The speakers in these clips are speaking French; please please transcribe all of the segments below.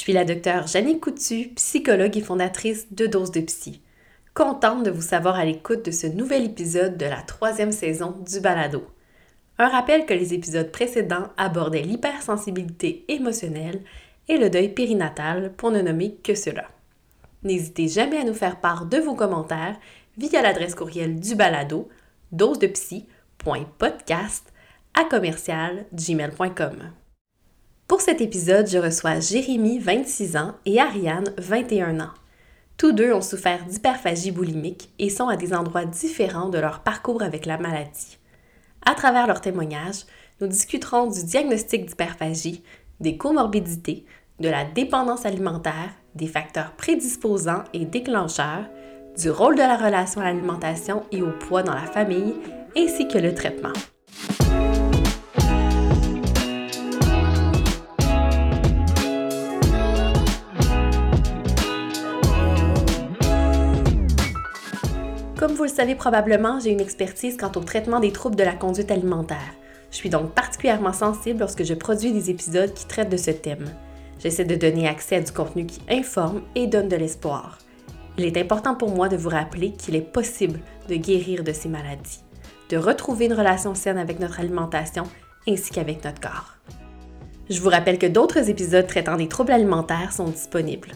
suis la docteure Janine Coutu, psychologue et fondatrice de Dose de Psy. Contente de vous savoir à l'écoute de ce nouvel épisode de la troisième saison du balado. Un rappel que les épisodes précédents abordaient l'hypersensibilité émotionnelle et le deuil périnatal pour ne nommer que cela. N'hésitez jamais à nous faire part de vos commentaires via l'adresse courriel du balado dosedepsy.podcast à commercial. Pour cet épisode, je reçois Jérémy, 26 ans, et Ariane, 21 ans. Tous deux ont souffert d'hyperphagie boulimique et sont à des endroits différents de leur parcours avec la maladie. À travers leurs témoignages, nous discuterons du diagnostic d'hyperphagie, des comorbidités, de la dépendance alimentaire, des facteurs prédisposants et déclencheurs, du rôle de la relation à l'alimentation et au poids dans la famille, ainsi que le traitement. Comme vous le savez probablement, j'ai une expertise quant au traitement des troubles de la conduite alimentaire. Je suis donc particulièrement sensible lorsque je produis des épisodes qui traitent de ce thème. J'essaie de donner accès à du contenu qui informe et donne de l'espoir. Il est important pour moi de vous rappeler qu'il est possible de guérir de ces maladies, de retrouver une relation saine avec notre alimentation ainsi qu'avec notre corps. Je vous rappelle que d'autres épisodes traitant des troubles alimentaires sont disponibles.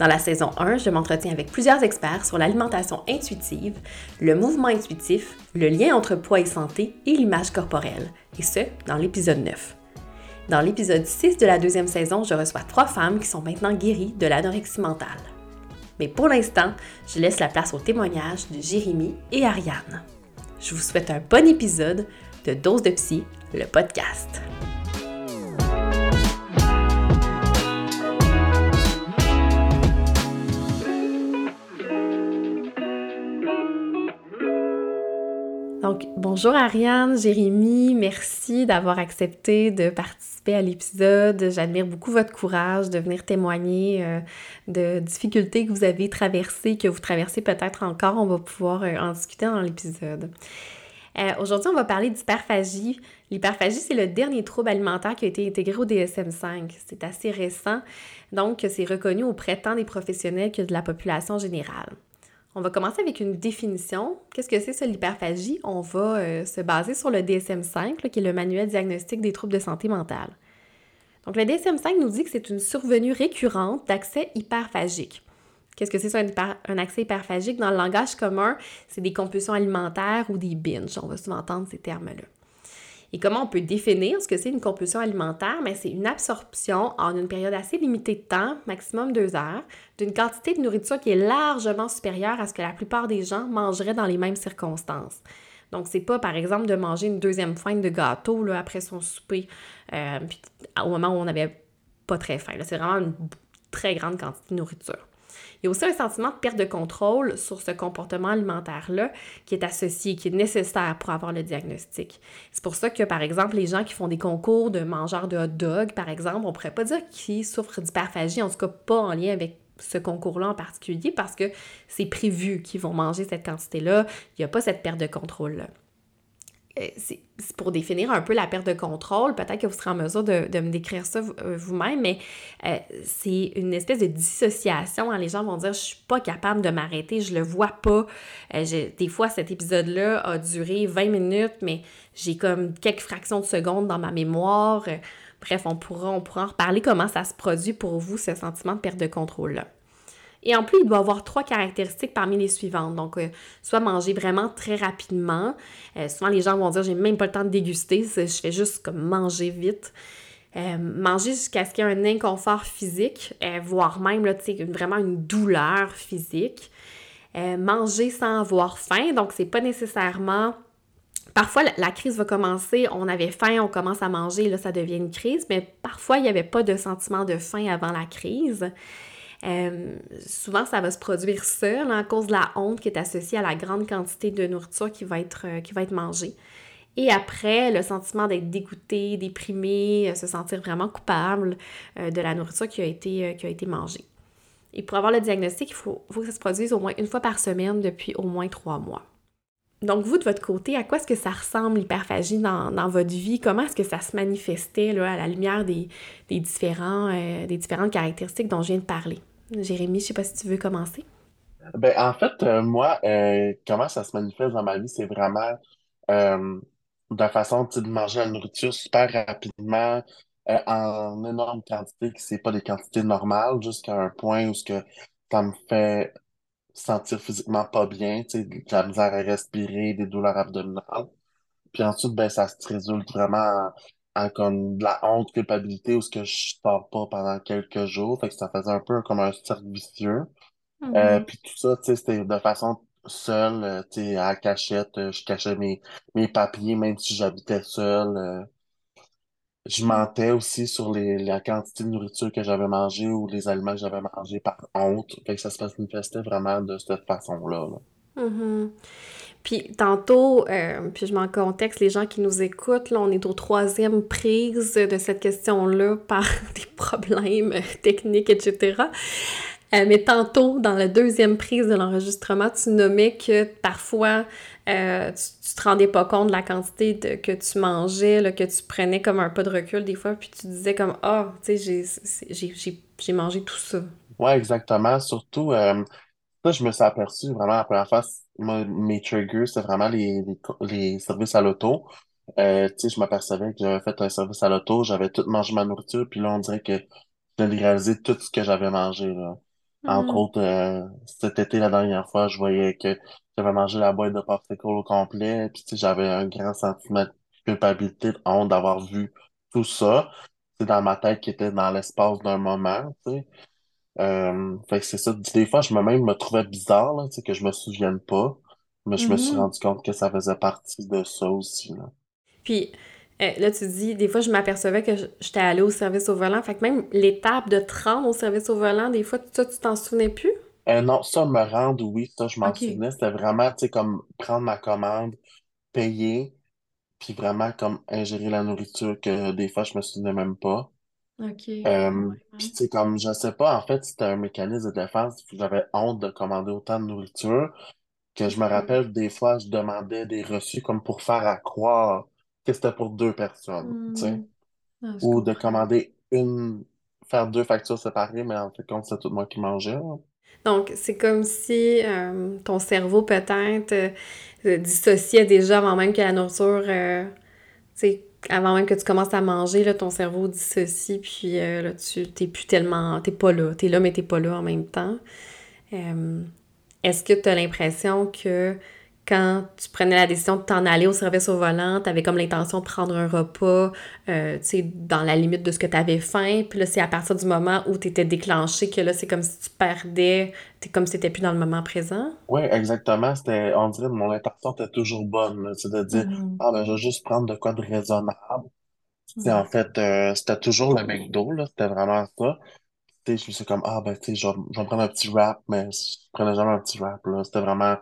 Dans la saison 1, je m'entretiens avec plusieurs experts sur l'alimentation intuitive, le mouvement intuitif, le lien entre poids et santé et l'image corporelle, et ce, dans l'épisode 9. Dans l'épisode 6 de la deuxième saison, je reçois trois femmes qui sont maintenant guéries de l'anorexie mentale. Mais pour l'instant, je laisse la place aux témoignages de Jérémy et Ariane. Je vous souhaite un bon épisode de Dose de Psy, le podcast. Donc, bonjour Ariane, Jérémy, merci d'avoir accepté de participer à l'épisode. J'admire beaucoup votre courage de venir témoigner euh, de difficultés que vous avez traversées, que vous traversez peut-être encore. On va pouvoir euh, en discuter dans l'épisode. Euh, aujourd'hui, on va parler d'hyperphagie. L'hyperphagie, c'est le dernier trouble alimentaire qui a été intégré au DSM-5. C'est assez récent, donc c'est reconnu auprès tant des professionnels que de la population générale. On va commencer avec une définition. Qu'est-ce que c'est ça l'hyperphagie? On va euh, se baser sur le DSM-5, qui est le manuel diagnostique des troubles de santé mentale. Donc le DSM-5 nous dit que c'est une survenue récurrente d'accès hyperphagique. Qu'est-ce que c'est ça un, accès hyperphagique? Dans le langage commun, c'est des compulsions alimentaires ou des binges. On va souvent entendre ces termes-là. Et comment on peut définir ce que c'est une compulsion alimentaire? Mais c'est une absorption en une période assez limitée de temps, maximum deux heures, d'une quantité de nourriture qui est largement supérieure à ce que la plupart des gens mangeraient dans les mêmes circonstances. Donc, c'est pas, par exemple, de manger une deuxième fointe de gâteau là, après son souper, euh, au moment où on n'avait pas très faim. C'est vraiment une très grande quantité de nourriture. Il y a aussi un sentiment de perte de contrôle sur ce comportement alimentaire-là qui est associé, qui est nécessaire pour avoir le diagnostic. C'est pour ça que, par exemple, les gens qui font des concours de mangeurs de hot dog, par exemple, on pourrait pas dire qu'ils souffrent d'hyperphagie, en tout cas pas en lien avec ce concours-là en particulier parce que c'est prévu qu'ils vont manger cette quantité-là. Il n'y a pas cette perte de contrôle-là. Euh, c'est pour définir un peu la perte de contrôle, peut-être que vous serez en mesure de, me décrire ça euh, vous-même, mais euh, c'est une espèce de dissociation. Hein. Les gens vont dire, je suis pas capable de m'arrêter, je le vois pas. des fois, cet épisode-là a duré 20 minutes, mais j'ai comme quelques fractions de secondes dans ma mémoire. Bref, on pourra, on pourra en reparler comment ça se produit pour vous, ce sentiment de perte de contrôle-là. Et en plus, il doit avoir trois caractéristiques parmi les suivantes. Donc, euh, soit manger vraiment très rapidement. Euh, souvent, les gens vont dire, j'ai même pas le temps de déguster, je fais juste comme manger vite. Euh, manger jusqu'à ce qu'il y ait un inconfort physique, voire même vraiment une douleur physique. manger sans avoir faim, donc c'est pas nécessairement Parfois, la, crise va commencer, on avait faim, on commence à manger, là, ça devient une crise, mais parfois, il n'y avait pas de sentiment de faim avant la crise. Euh, souvent, ça va se produire seul à cause de la honte qui est associée à la grande quantité de nourriture qui va être, euh, mangée. Et après, le sentiment d'être dégoûté, déprimé, euh, se sentir vraiment coupable de la nourriture qui a été, mangée. Et pour avoir le diagnostic, il faut, que ça se produise au moins une fois par semaine depuis au moins trois mois. donc, vous, de votre côté, à quoi est-ce que ça ressemble l'hyperphagie dans, votre vie? Comment est-ce que ça se manifestait là, à la lumière des, différents, des différentes caractéristiques dont je viens de parler? Jérémy, je sais pas si tu veux commencer. Ben, en fait, euh, moi, euh, comment ça se manifeste dans ma vie, c'est vraiment euh, de façon de manger la nourriture super rapidement, euh, en énorme quantité, que c'est pas des quantités normales, jusqu'à un point où ce que ça me fait sentir physiquement pas bien, de la misère à respirer, des douleurs abdominales. Puis ensuite, ben, ça se résulte vraiment en comme de la honte, culpabilité, où ce que je sors pas pendant quelques jours. Fait que ça faisait un peu comme un cercle vicieux. Euh, Mhm. puis tout ça, tu sais, c'était de façon seule, euh, tu sais, à cachette. euh, je cachais mes, mes papiers, même si j'habitais seul. euh. je mentais aussi sur les, la quantité de nourriture que j'avais mangée ou les aliments que j'avais mangés par honte. Fait que ça se manifestait vraiment de cette façon-là. là. Mhm. Puis tantôt, euh, puis je mets en contexte les gens qui nous écoutent, là, on est au troisième prise de cette question-là par des problèmes techniques, etc. Euh, mais tantôt, dans la deuxième prise de l'enregistrement, tu nommais que parfois, euh, tu, tu te rendais pas compte de la quantité de- que tu mangeais, là, que tu prenais comme un pas de recul des fois, puis tu disais comme, ah, tu sais, j'ai, mangé tout ça. Ouais, exactement. Surtout, ça, je me suis aperçu vraiment la première fois, moi, mes triggers, c'est vraiment les, les, les services à l'auto. Euh, tu sais, je m'apercevais que j'avais fait un service à l'auto, j'avais tout mangé ma nourriture, puis là, on dirait que je viens de réaliser tout ce que j'avais mangé, là. Entre Mhm. autres, euh, cet été, la dernière fois, je voyais que j'avais mangé la boîte de popsicle au complet, puis tu sais, j'avais un grand sentiment de culpabilité, de honte d'avoir vu tout ça. C'est dans ma tête qui était dans l'espace d'un moment, tu sais. Euh, fait que c'est ça. Des fois, je me même me trouvais bizarre, là, que je me souvienne pas. Mais je me suis Mhm. rendu compte que ça faisait partie de ça aussi, là. Puis euh, là, tu dis, des fois, je m'apercevais que j'étais allée au service au volant. Fait que même l'étape de te rendre au service au volant, des fois, ça, tu t'en souvenais plus? Euh, non, ça, me rendre, oui, ça, je m'en souvenais. C'était vraiment, tu sais, comme prendre ma commande, payer, puis vraiment comme ingérer la nourriture que des fois, je me souvenais même pas. OK, Euh, puis tu sais, comme, je sais pas, en fait, c'était un mécanisme de défense. J'avais honte de commander autant de nourriture que je me Mhm. rappelle, des fois, je demandais des reçus comme pour faire à croire que c'était pour deux personnes, tu sais. Hmm. Ah, Ou de commander une, faire deux factures séparées, mais en fait, compte, c'est tout moi qui mangeais. là. Donc, c'est comme si euh, ton cerveau, peut-être, euh, euh, dissociait déjà avant même que la nourriture, euh, tu sais, avant même que tu commences à manger, là, ton cerveau dissocie, puis euh, là, tu t'es plus tellement... T'es pas là. T'es là, mais t'es pas là en même temps. Euh, Est-ce que tu as l'impression que quand tu prenais la décision de t'en aller au service au volant, tu avais comme l'intention de prendre un repas, euh, tu sais, dans la limite de ce que tu avais faim, puis là, c'est à partir du moment où tu étais déclenché que là, c'est comme si tu perdais, t'es comme si tu plus dans le moment présent? Oui, exactement. C'était, on dirait que mon intention était toujours bonne. C'est de dire, Mhm. ah ben, je vais juste prendre de quoi de raisonnable. En fait, euh, c'était toujours le McDo, là. C'était vraiment ça. Tu sais, je me suis comme, ah ben, tu sais, je vais, je vais prendre un petit wrap, mais je prenais jamais un petit wrap, là. C'était vraiment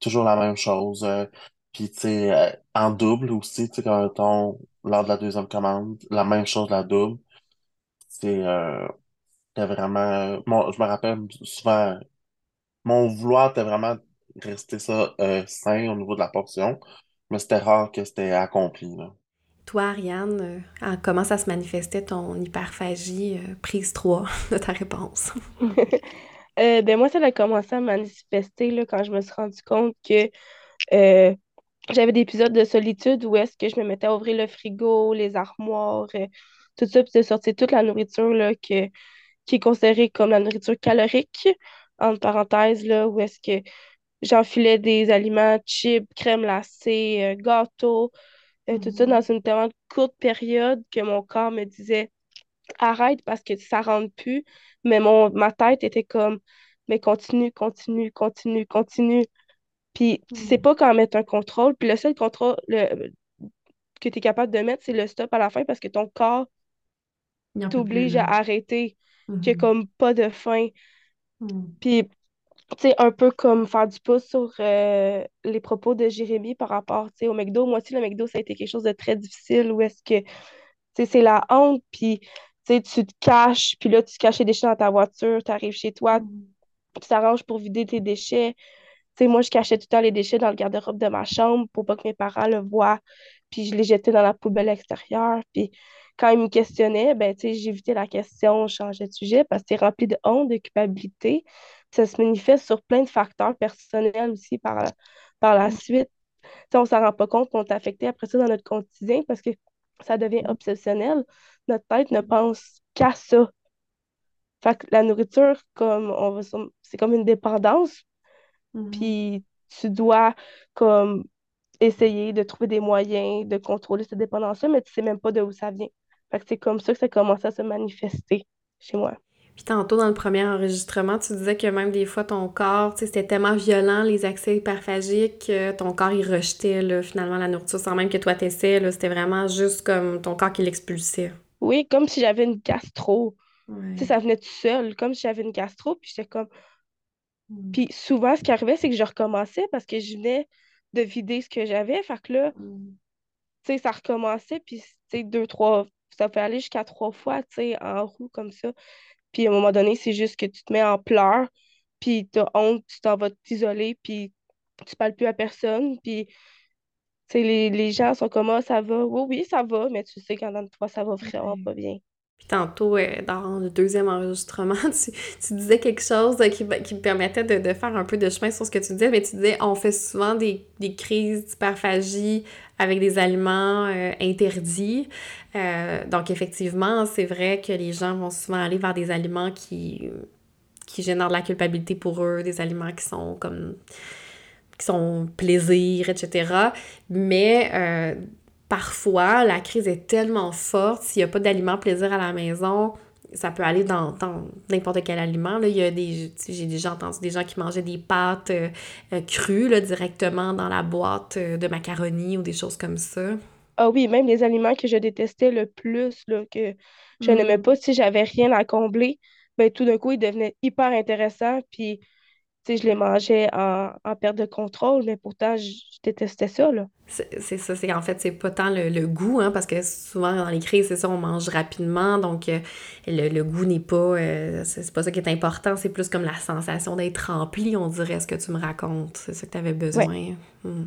toujours la même chose. euh. puis, tu sais, euh, en double aussi, tu sais, quand on, lors de la deuxième commande, la même chose, la double. C'est, euh, vraiment, moi, je me rappelle souvent, mon vouloir était vraiment de rester ça, euh, sain au niveau de la portion, mais c'était rare que c'était accompli, là. Toi, Ariane, euh, comment ça se manifestait ton hyperphagie, euh, prise 3 de ta réponse? Euh, ben moi, ça a commencé à manifester là, quand je me suis rendu compte que euh, j'avais des épisodes de solitude où est-ce que je me mettais à ouvrir le frigo, les armoires, euh, tout ça, puis de sortir toute la nourriture là, que, qui est considérée comme la nourriture calorique, entre parenthèses, là, où est-ce que j'enfilais des aliments, chips, crème glacée, gâteaux, tout ça dans Mhm. une tellement courte période que mon corps me disait arrête parce que ça rentre plus. Mais mon, ma tête était comme, mais continue, continue, continue, continue. Puis tu sais Mhm. pas quand mettre un contrôle. Puis le seul contrôle le- que tu es capable de mettre, c'est le stop à la fin parce que ton corps t'oblige à arrêter, a Mhm. comme pas de fin. Mhm. Puis, tu sais, un peu comme faire du pouce sur euh, les propos de Jérémy par rapport, tu sais, au McDo. Moi aussi, le McDo, ça a été quelque chose de très difficile où est-ce que sais, c'est la honte, puis tu sais, tu te caches, puis là, tu caches les déchets dans ta voiture, tu arrives chez toi, Mhm. tu t'arranges pour vider tes déchets. sais, moi, je cachais tout le temps les déchets dans le garde-robe de ma chambre pour pas que mes parents le voient. Puis je les jetais dans la poubelle extérieure. Puis quand ils me questionnaient, ben, tu sais, j'évitais la question, je changeais de sujet parce que c'est rempli de honte, de culpabilité. Ça se manifeste sur plein de facteurs personnels aussi par, par la suite. sais, on s'en rend pas compte qu'on est affecté après ça dans notre quotidien parce que ça devient obsessionnel. Notre tête ne pense qu'à ça. Fait que la nourriture, comme on c'est comme une dépendance. Mm-hmm. Puis tu dois comme essayer de trouver des moyens de contrôler cette dépendance-là, mais tu sais même pas de où ça vient. Fait que c'est comme ça que ça commence à se manifester chez moi. Puis tantôt, dans le premier enregistrement, tu disais que même des fois, ton corps, tu sais, c'était tellement violent, les accès hyperphagiques, que ton corps, il rejetait, là, finalement, la nourriture, sans même que toi t'essaies. C'était vraiment juste comme ton corps qui l'expulsait. Oui, comme si j'avais une gastro. Tu sais, ça venait tout seul, comme si j'avais une gastro, puis j'étais comme... Mm. Puis souvent, ce qui arrivait, c'est que je recommençais parce que je venais de vider ce que j'avais. Fait que là, mm. tu sais, ça recommençait, puis, tu sais, deux, trois... Ça peut aller jusqu'à trois fois, tu sais, en roue, comme ça. Puis à un moment donné, c'est juste que tu te mets en pleurs, puis tu as honte, tu t'en vas t'isoler, puis tu parles plus à personne, puis les, les gens sont comme ah, ça va. Oui, oui, ça va, mais tu sais qu'en dedans de toi, ça va vraiment pas bien. Puis tantôt, euh, dans le deuxième enregistrement, tu, disais quelque chose qui, qui me permettait de, faire un peu de chemin sur ce que tu disais, mais tu disais on fait souvent des, crises d'hyperphagie avec des aliments euh, interdits. Euh, donc effectivement, c'est vrai que les gens vont souvent aller vers des aliments qui, qui génèrent de la culpabilité pour eux, des aliments qui sont comme qui sont plaisir, etc. Mais euh, parfois, la crise est tellement forte, s'il n'y a pas d'aliment plaisir à la maison, ça peut aller dans, n'importe quel aliment. Là, il y a des, j'ai déjà entendu des gens qui mangeaient des pâtes euh, crues là, directement dans la boîte de macaroni ou des choses comme ça. Ah oui, même les aliments que je détestais le plus, là, que je n'aimais mm. pas, si j'avais rien à combler, ben, tout d'un coup, ils devenaient hyper intéressants. Puis, je les mangeais en, perte de contrôle, mais pourtant, je, détestais ça. C'est ça, c'est en fait, c'est pas tant le, goût, hein, parce que souvent dans les crises, c'est ça, on mange rapidement, donc euh, le, goût n'est pas, euh, c'est pas ça qui est important, c'est plus comme la sensation d'être rempli, on dirait, ce que tu me racontes. C'est ça que tu avais besoin. Hmm.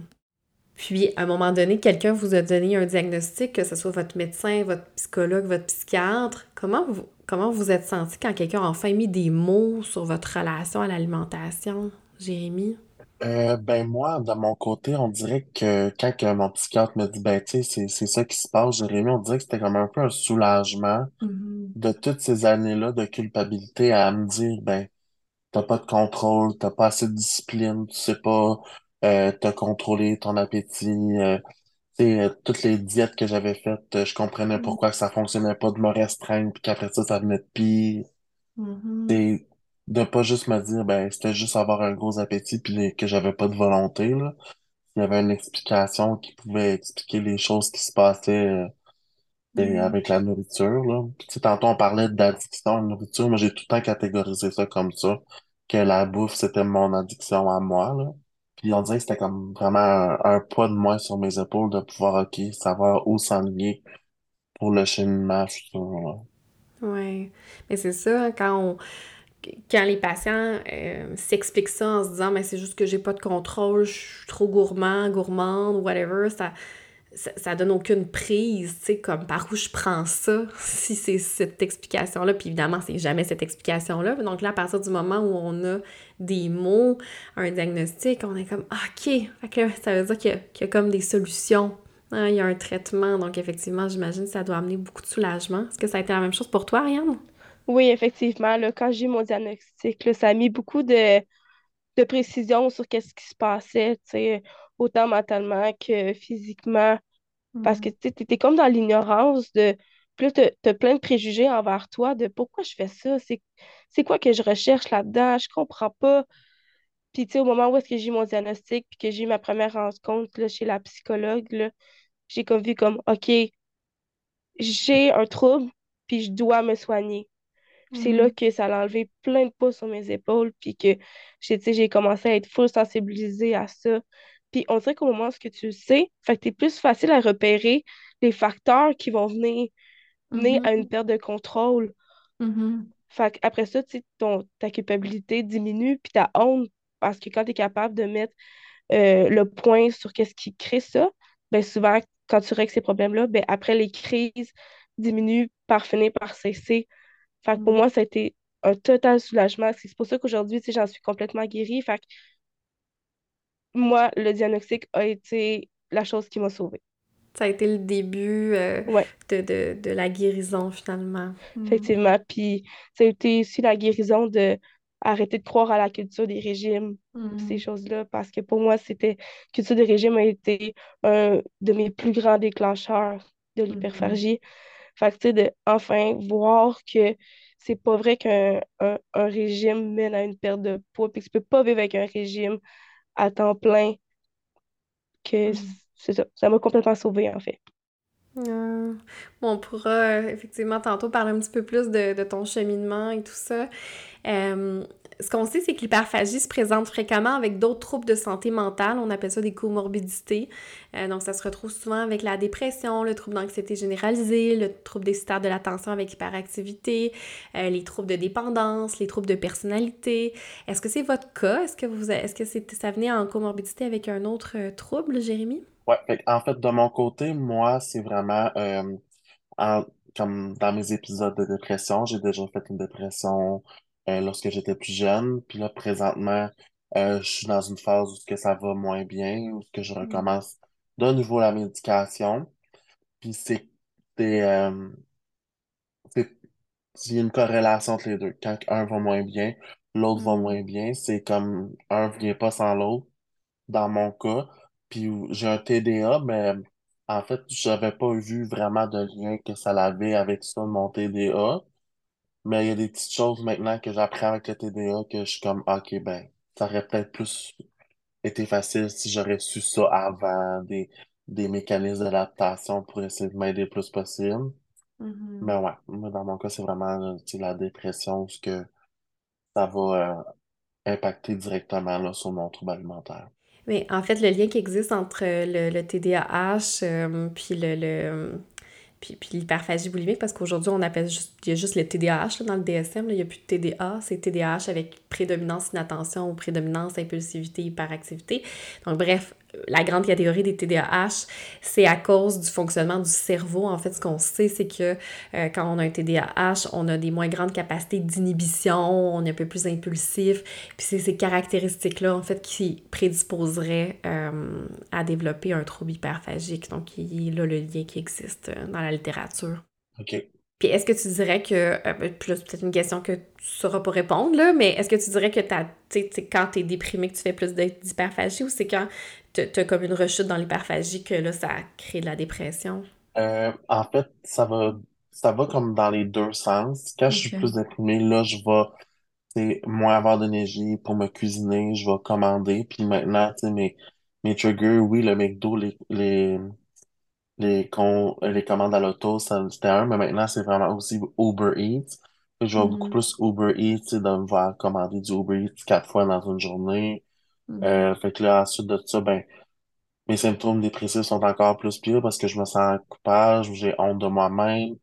Puis, à un moment donné, quelqu'un vous a donné un diagnostic, que ce soit votre médecin, votre psychologue, votre psychiatre. Comment vous comment vous êtes senti quand quelqu'un a enfin mis des mots sur votre relation à l'alimentation, Jérémy? Euh, ben moi, de mon côté, on dirait que quand mon psychiatre me dit ben tu sais, c'est ça qui se passe, Jérémy, on dirait que c'était comme un peu un soulagement mm-hmm. de toutes ces années-là de culpabilité à me dire ben t'as pas de contrôle, t'as pas assez de discipline, tu sais pas euh, t'as contrôlé ton appétit. Euh, euh, toutes les diètes que j'avais faites, euh, je comprenais mm. pourquoi ça fonctionnait pas de me restreindre, puis qu'après ça, ça venait de pire. Mm-hmm. de pas juste me dire, ben, c'était juste avoir un gros appétit, puis que j'avais pas de volonté, là. Il y avait une explication qui pouvait expliquer les choses qui se passaient mm. avec la nourriture, là. Puis, tantôt, on parlait d'addiction à la nourriture, mais j'ai tout le temps catégorisé ça comme ça, que la bouffe, c'était mon addiction à moi, là. Puis on dirait que c'était comme vraiment un, poids de moins sur mes épaules de pouvoir, OK, savoir où s'enligner pour le cheminement futur. Oui, mais c'est ça, hein, quand on quand les patients euh, s'expliquent ça en se disant mais c'est juste que j'ai pas de contrôle, je suis trop gourmand, gourmande, whatever, ça, ça, donne aucune prise, tu sais, comme par où je prends ça, si c'est cette explication-là. Puis évidemment, c'est jamais cette explication-là. Donc là, à partir du moment où on a des mots, un diagnostic, on est comme, ah, OK, ça veut dire qu'il y, a comme des solutions. Hein, il y a un traitement. Donc effectivement, j'imagine que ça doit amener beaucoup de soulagement. Est-ce que ça a été la même chose pour toi, Ariane? Oui, effectivement. Là, quand j'ai eu mon diagnostic, ça a mis beaucoup de, de précision sur qu'est-ce qui se passait, tu sais, autant mentalement que physiquement. Parce que tu es comme dans l'ignorance de. Plus tu as plein de préjugés envers toi de pourquoi je fais ça, c'est quoi que je recherche là-dedans, je comprends pas. Puis, tu sais, au moment où est-ce que j'ai eu mon diagnostic, puis que j'ai eu ma première rencontre là, chez la psychologue, j'ai comme vu comme, OK, j'ai un trouble, puis je dois me soigner. c'est là mm-hmm. que ça a enlevé plein de poids sur mes épaules, puis que j'ai commencé à être full sensibilisée à ça. Puis on dirait qu'au moment où tu le sais, fait que t'es plus facile à repérer les facteurs qui vont venir, venir à une mm-hmm. perte de contrôle. Mm-hmm. Fait qu'après ça, tu ta culpabilité diminue, puis ta honte parce que quand tu es capable de mettre euh, le point sur qu'est-ce qui crée ça, ben souvent, quand tu règles ces problèmes-là, ben après, les crises diminuent par finir par cesser. Fait que pour Mm. moi, ça a été un total soulagement. C'est pour ça qu'aujourd'hui, j'en suis complètement guérie. Fait que moi, le diagnostic a été la chose qui m'a sauvée. Ça a été le début euh, Ouais, de, de, de la guérison, finalement. Mm. effectivement. Puis ça a été aussi la guérison de arrêter de croire à la culture des régimes, ces Mm. choses-là, parce que pour moi, c'était culture des régimes a été un de mes plus grands déclencheurs de Mhm. l'hyperphagie. Fait que, tu sais, de enfin voir que c'est pas vrai qu'un un, un régime mène à une perte de poids, puis que tu peux pas vivre avec un régime à temps plein, que Mm. c'est ça. Ça m'a complètement sauvée, en fait. Euh, on pourra euh, effectivement tantôt parler un petit peu plus de, de ton cheminement et tout ça. Euh, ce qu'on sait, c'est que l'hyperphagie se présente fréquemment avec d'autres troubles de santé mentale. On appelle ça des comorbidités. Donc, ça se retrouve souvent avec la dépression, le trouble d'anxiété généralisée, le trouble déficitaire de l'attention avec hyperactivité, les troubles de dépendance, les troubles de personnalité. Est-ce que c'est votre cas? Est-ce que vous, est-ce que c'est, ça venait en comorbidité avec un autre trouble, Jérémy? Ouais, fait en fait, de mon côté, moi, c'est vraiment euh, en- comme dans mes épisodes de dépression, j'ai déjà fait une dépression euh, lorsque j'étais plus jeune. Puis là, présentement, euh, je suis dans une phase où ce que ça va moins bien, où ce que je recommence de nouveau la médication. Puis c'est euh, il y a une corrélation entre les deux. Quand un va moins bien, l'autre va Mm. moins bien. C'est comme un vient pas sans l'autre dans mon cas. Puis j'ai un TDA, mais en fait, j'avais pas vu vraiment de lien que ça l'avait avec ça, mon TDA. Mais il y a des petites choses maintenant que j'apprends avec le TDA que je suis comme, OK, ben, ça aurait peut-être plus été facile si j'aurais su ça avant, des, des mécanismes d'adaptation pour essayer de m'aider le plus possible. Mhm. Mais ouais, moi, dans mon cas, c'est vraiment euh, tu sais, la dépression, ce que ça va euh, impacter directement là, sur mon trouble alimentaire. Mais en fait, le lien qui existe entre le, le TDAH euh, puis le, le- puis, puis l'hyperphagie boulimique, parce qu'aujourd'hui, on appelle juste, il y a juste le TDAH dans le DSM, il n'y a plus de TDA, c'est TDAH avec prédominance inattention ou prédominance impulsivité, hyperactivité. Donc, bref, la grande catégorie des TDAH, c'est à cause du fonctionnement du cerveau. En fait, ce qu'on sait, c'est que euh, quand on a un TDAH, on a des moins grandes capacités d'inhibition, on est un peu plus impulsif, puis c'est ces caractéristiques-là, en fait, qui prédisposeraient euh, à développer un trouble hyperphagique. Donc, il y a là le lien qui existe euh, dans la littérature. OK. Puis est-ce que tu dirais que, euh, ben, puis là, c'est peut-être une question que tu sauras pas répondre, là, mais est-ce que tu dirais que t'as, tu sais, quand t'es déprimé que tu fais plus d'hy- d'hyperphagie ou c'est quand t'as t'as comme une rechute dans l'hyperphagie que là, ça crée de la dépression? Euh, en fait, ça va, ça va comme dans les deux sens. Quand je suis plus déprimé, là, je vais, tu moins avoir d'énergie pour me cuisiner, je vais commander. Puis maintenant, tu sais, mes, mes triggers, oui, le McDo, les, les, les, con- les commandes à l'auto, c'était un, mais maintenant, c'est vraiment aussi Uber Eats. Je vais beaucoup Mhm. plus Uber Eats, tu de me voir commander du Uber Eats quatre fois dans une journée. Mhm. Euh, fait que là, ensuite de ça, ben, mes symptômes dépressifs sont encore plus pires parce que je me sens coupable, j'ai honte de moi-même,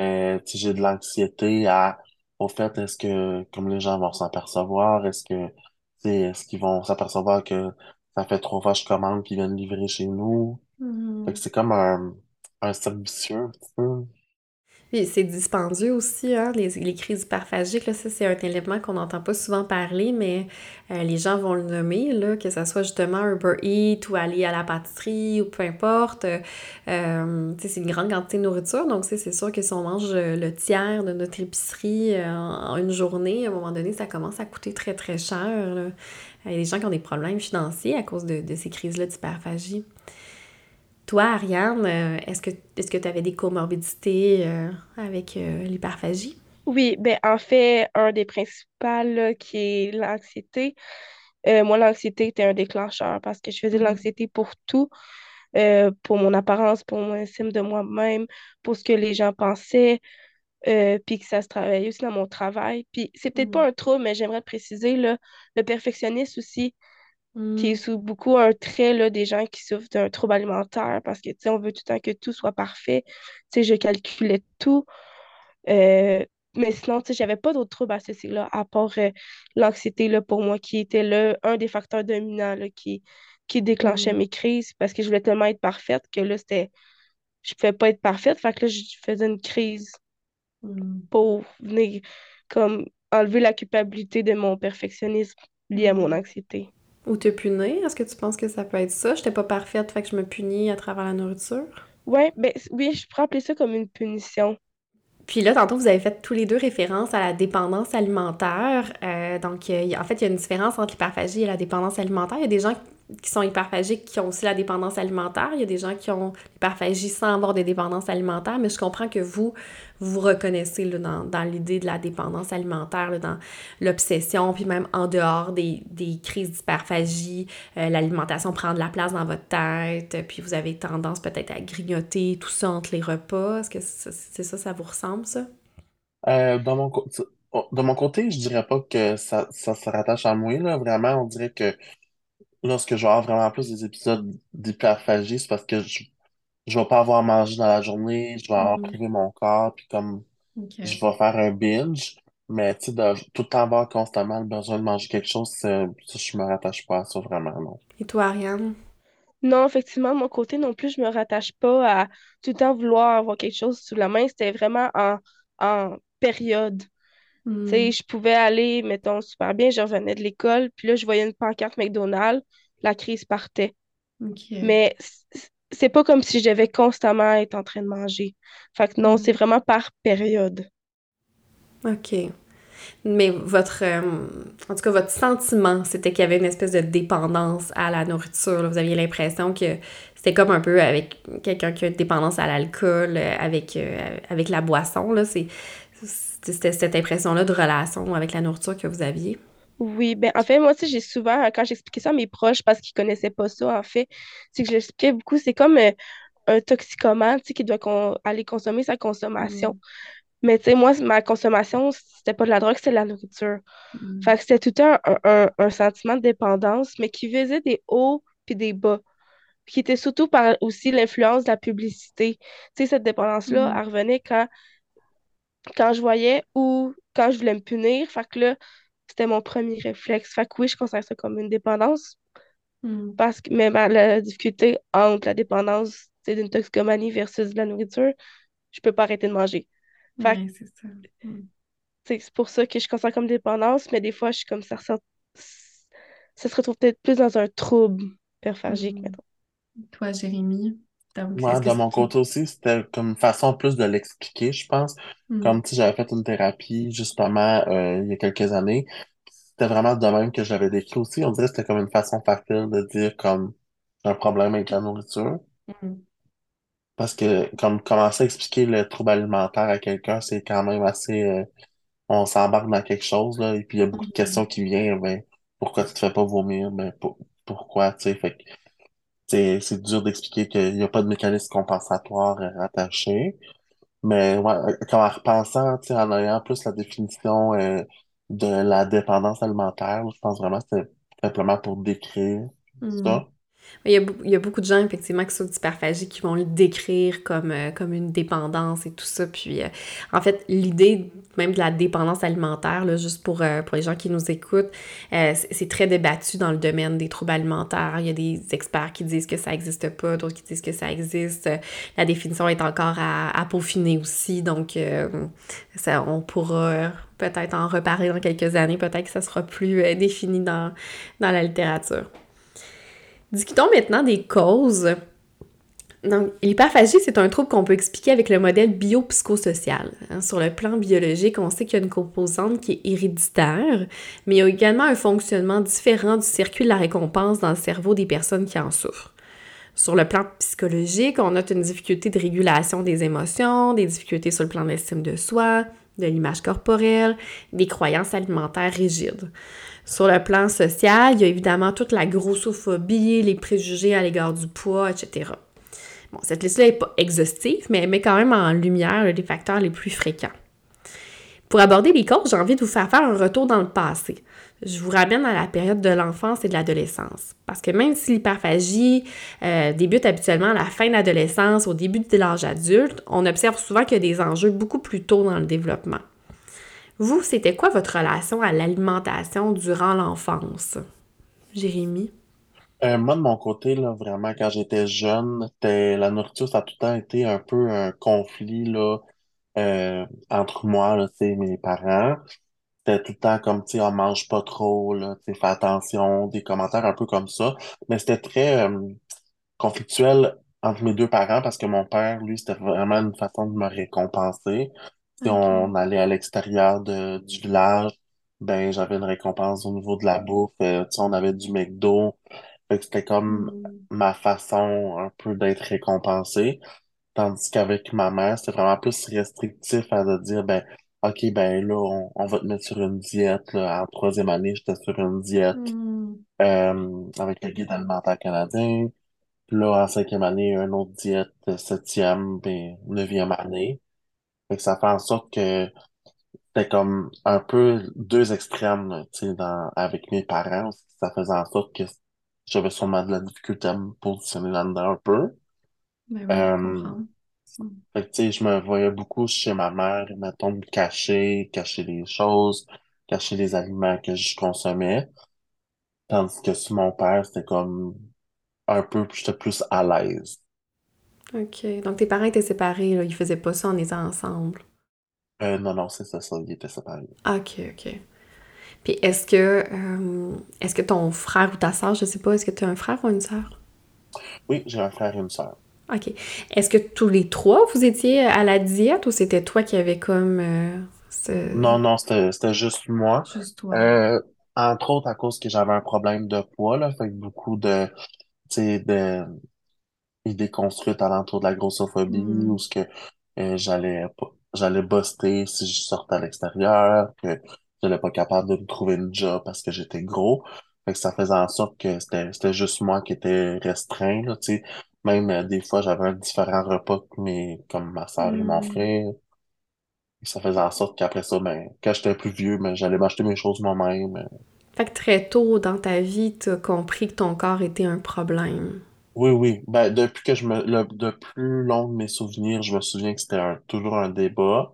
euh, tu sais, j'ai de l'anxiété à, au fait, est-ce que, comme les gens vont s'en apercevoir, est-ce que, tu sais, est-ce qu'ils vont s'apercevoir que ça fait trois fois que je commande qu'ils viennent livrer chez nous? Fait Mhm. que c'est comme un, un cercle vicieux, un petit peu. C'est dispendieux aussi, hein, les, les crises hyperphagiques, là, ça c'est un élément qu'on n'entend pas souvent parler, mais euh, les gens vont le nommer, là, que ça soit justement Uber Eats ou aller à la pâtisserie ou peu importe. Euh, c'est une grande quantité de nourriture, donc c'est sûr que si on mange euh, le tiers de notre épicerie en, en une journée, à un moment donné, ça commence à coûter très très cher. là. Il y a des gens qui ont des problèmes financiers à cause de, de ces crises-là d'hyperphagie. Toi, Ariane, euh, est-ce que est-ce que tu avais des comorbidités euh, avec euh, l'hyperphagie? Oui, ben en fait, un des principaux, là, qui est l'anxiété. Euh, moi, l'anxiété était un déclencheur parce que je faisais de Mm. l'anxiété pour tout, pour mon apparence, pour mon estime de moi-même, pour ce que les gens pensaient, puis que ça se travaillait aussi dans mon travail. Puis c'est peut-être pas Mm. un trouble, mais j'aimerais préciser, là, le perfectionnisme aussi, qui est Mm. sous beaucoup un trait là, des gens qui souffrent d'un trouble alimentaire parce que, tu sais, on veut tout le temps que tout soit parfait. Tu sais, je calculais tout. Euh, mais sinon, tu sais, j'avais pas d'autres troubles associés-là, à part euh, l'anxiété, là, pour moi, qui était là, un des facteurs dominants, là, qui, qui déclenchait Mm. mes crises, parce que je voulais tellement être parfaite que là, c'était... Je pouvais pas être parfaite, fait que là, je faisais une crise Mm. pour venir, comme, enlever la culpabilité de mon perfectionnisme lié à mon Mm. anxiété. Ou te punir, est-ce que tu penses que ça peut être ça? J'étais pas parfaite, fait que je me punis à travers la nourriture. Ouais, ben, oui, je pourrais appeler ça comme une punition. Puis là, tantôt, vous avez fait tous les deux référence à la dépendance alimentaire. Euh, donc, euh, en fait, il y a une différence entre l'hyperphagie et la dépendance alimentaire. Il y a des gens qui sont hyperphagiques qui ont aussi la dépendance alimentaire. Il y a des gens qui ont l'hyperphagie sans avoir de dépendance alimentaire. Mais je comprends que vous, vous reconnaissez dans, dans l'idée de la dépendance alimentaire, là, dans l'obsession, puis même en dehors des, des crises d'hyperphagie. euh, l'alimentation prend de la place dans votre tête, puis vous avez tendance peut-être à grignoter tout ça entre les repas. Est-ce que c'est ça, ça vous ressemble, ça? Euh, dans mon, co- de mon côté, je dirais pas que ça, ça se rattache à moi, là. Vraiment, on dirait que lorsque je vais avoir vraiment plus des épisodes d'hyperphagie, c'est parce que je, je vais pas avoir mangé dans la journée, je vais avoir Mhm. privé mon corps, puis comme je vais faire un binge. Mais tu sais, de tout le temps avoir constamment le besoin de manger quelque chose, ça, je me rattache pas à ça vraiment, non. Et toi, Ariane? Non, effectivement, de mon côté non plus, je me rattache pas à tout le temps vouloir avoir quelque chose sous la main. C'était vraiment en, en période. Tu sais, Hmm. je pouvais aller, mettons, super bien, je revenais de l'école, puis là, je voyais une pancarte McDonald's, la crise partait. Ok. Mais c'est pas comme si je devais constamment être en train de manger. Fait que non, Hmm. c'est vraiment par période. OK. Mais votre, euh, en tout cas, votre sentiment, c'était qu'il y avait une espèce de dépendance à la nourriture. là. Vous aviez l'impression que c'était comme un peu avec quelqu'un qui a une dépendance à l'alcool, euh, avec, euh, avec la boisson. Là. C'est, c'était cette impression-là de relation avec la nourriture que vous aviez? Oui, ben en fait, moi aussi, j'ai souvent, quand j'expliquais ça à mes proches, parce qu'ils connaissaient pas ça, en fait, c'est que je l'expliquais beaucoup, c'est comme euh, un toxicomane, tu sais, qui doit con- aller consommer sa consommation. Mm. Mais tu sais, moi, ma consommation, c'était pas de la drogue, c'était de la nourriture. Mm. Fait que c'était tout un, un, sentiment de dépendance, mais qui faisait des hauts puis des bas. Qui était surtout par aussi l'influence de la publicité. Tu sais, cette dépendance-là, Mm. elle revenait quand, quand je voyais ou quand je voulais me punir. Fait que là, c'était mon premier réflexe. Fait que oui, je considère ça comme une dépendance. Mm. Parce que, mais ma- la difficulté entre la dépendance, d'une toxicomanie versus de la nourriture, je peux pas arrêter de manger. Fait Ouais, c'est ça. Mm. pour ça que je considère comme dépendance, mais des fois, je suis comme ça se retrouve peut-être plus dans un trouble hyperphagique, Mm. mettons. Toi, Jérémy, donc, que de mon côté aussi, c'était comme une façon plus de l'expliquer, je pense. Mm. Comme, sais, j'avais fait une thérapie, justement, euh, il y a quelques années. C'était vraiment de même que j'avais décrit aussi. On dirait que c'était comme une façon facile de dire comme un problème avec la nourriture. Mm. Parce que, comme, commencer à expliquer le trouble alimentaire à quelqu'un, c'est quand même assez, euh, on s'embarque dans quelque chose, là, et puis il y a beaucoup de questions qui viennent, ben, pourquoi tu te fais pas vomir? Ben, pour- pourquoi, tu sais, fait c'est, c'est dur d'expliquer qu'il n'y a pas de mécanisme compensatoire euh, rattaché. Mais, ouais, euh, comme en repensant, en ayant plus la définition, euh, de la dépendance alimentaire, je pense vraiment que c'était simplement pour décrire Mm. ça. Il y a, beaucoup de gens, effectivement, qui sont d'hyperphagie qui vont le décrire comme, euh, comme une dépendance et tout ça. Puis, euh, en fait, l'idée même de la dépendance alimentaire, là, juste pour, euh, pour les gens qui nous écoutent, c'est très débattu dans le domaine des troubles alimentaires. Il y a des experts qui disent que ça n'existe pas, d'autres qui disent que ça existe. La définition est encore à, à peaufiner aussi. Donc, ça, on pourra peut-être en reparler dans quelques années. Peut-être que ça sera plus défini dans, dans la littérature. Discutons maintenant des causes. Donc, l'hyperphagie, c'est un trouble qu'on peut expliquer avec le modèle biopsychosocial. Hein, sur le plan biologique, on sait qu'il y a une composante qui est héréditaire, mais il y a également un fonctionnement différent du circuit de la récompense dans le cerveau des personnes qui en souffrent. Sur le plan psychologique, on note une difficulté de régulation des émotions, des difficultés sur le plan de l'estime de soi, de l'image corporelle, des croyances alimentaires rigides. Sur le plan social, il y a évidemment toute la grossophobie, les préjugés à l'égard du poids, etc. Bon, cette liste-là n'est pas exhaustive, mais elle met quand même en lumière les facteurs les plus fréquents. Pour aborder les causes, j'ai envie de vous faire faire un retour dans le passé. Je vous ramène à la période de l'enfance et de l'adolescence. Parce que même si l'hyperphagie euh, débute habituellement à la fin de l'adolescence, au début de l'âge adulte, on observe souvent qu'il y a des enjeux beaucoup plus tôt dans le développement. Vous, c'était quoi votre relation à l'alimentation durant l'enfance? Jérémy? Euh, moi, de mon côté, là, vraiment, quand j'étais jeune, la nourriture, ça a tout le temps été un peu un conflit là, euh, entre moi, là, sais, mes parents. C'était tout le temps comme, tu sais, on mange pas trop, là, tu sais, fais attention, des commentaires un peu comme ça. Mais c'était très euh, conflictuel entre mes deux parents parce que mon père, lui, c'était vraiment une façon de me récompenser. Si on allait à l'extérieur de, du village, ben, j'avais une récompense au niveau de la bouffe. Euh, tu sais, on avait du McDo. C'était comme Hmm. ma façon un peu d'être récompensé. Tandis qu'avec ma mère, c'était vraiment plus restrictif à de dire, ben, OK, ben là, on, on va te mettre sur une diète. Là. En troisième année, j'étais sur une diète Hmm. euh, avec le guide alimentaire canadien. Puis là, en cinquième année, une autre diète, euh, septième, ben, neuvième année. Fait que ça fait en sorte que c'était comme un peu deux extrêmes, tu sais, dans, avec mes parents. Ça faisait en sorte que j'avais sûrement de la difficulté à me positionner là-dedans un peu. Ben oui, Euh. Hmm. fait que, tu sais, je me voyais beaucoup chez ma mère, mettons, me cacher, cacher les choses, cacher les aliments que je consommais. Tandis que sur mon père, c'était comme un peu, j'étais plus à l'aise. OK. Donc tes parents étaient séparés, là. Ils faisaient pas ça en étant ensemble. Euh, non, non, c'est ça, ça, il était séparé. OK, OK. Puis est-ce que euh, est-ce que ton frère ou ta sœur, je sais pas, est-ce que tu as un frère ou une sœur? Oui, j'ai un frère et une sœur. OK. Est-ce que tous les trois, vous étiez à la diète ou c'était toi qui avais comme euh, ce... Non, non, c'était, c'était juste moi. Juste toi. Euh, entre autres, à cause que j'avais un problème de poids, là, fait que beaucoup de, tu sais, de, idées construites alentour de la grossophobie, Hmm. ou ce que euh, j'allais j'allais buster si je sortais à l'extérieur, que j'allais pas capable de me trouver une job parce que j'étais gros. Fait que ça faisait en sorte que c'était juste moi qui étais restreint, tu sais. Même euh, des fois, j'avais un différent repas que mes, comme ma soeur et mon Hmm. frère. Ça faisait en sorte qu'après ça, ben, quand j'étais plus vieux, ben, j'allais m'acheter mes choses moi-même. euh, Fait que très tôt dans ta vie, t'as compris que ton corps était un problème. Oui, oui. Ben, depuis que je me, le, de plus long de mes souvenirs, je me souviens que c'était un- toujours un débat.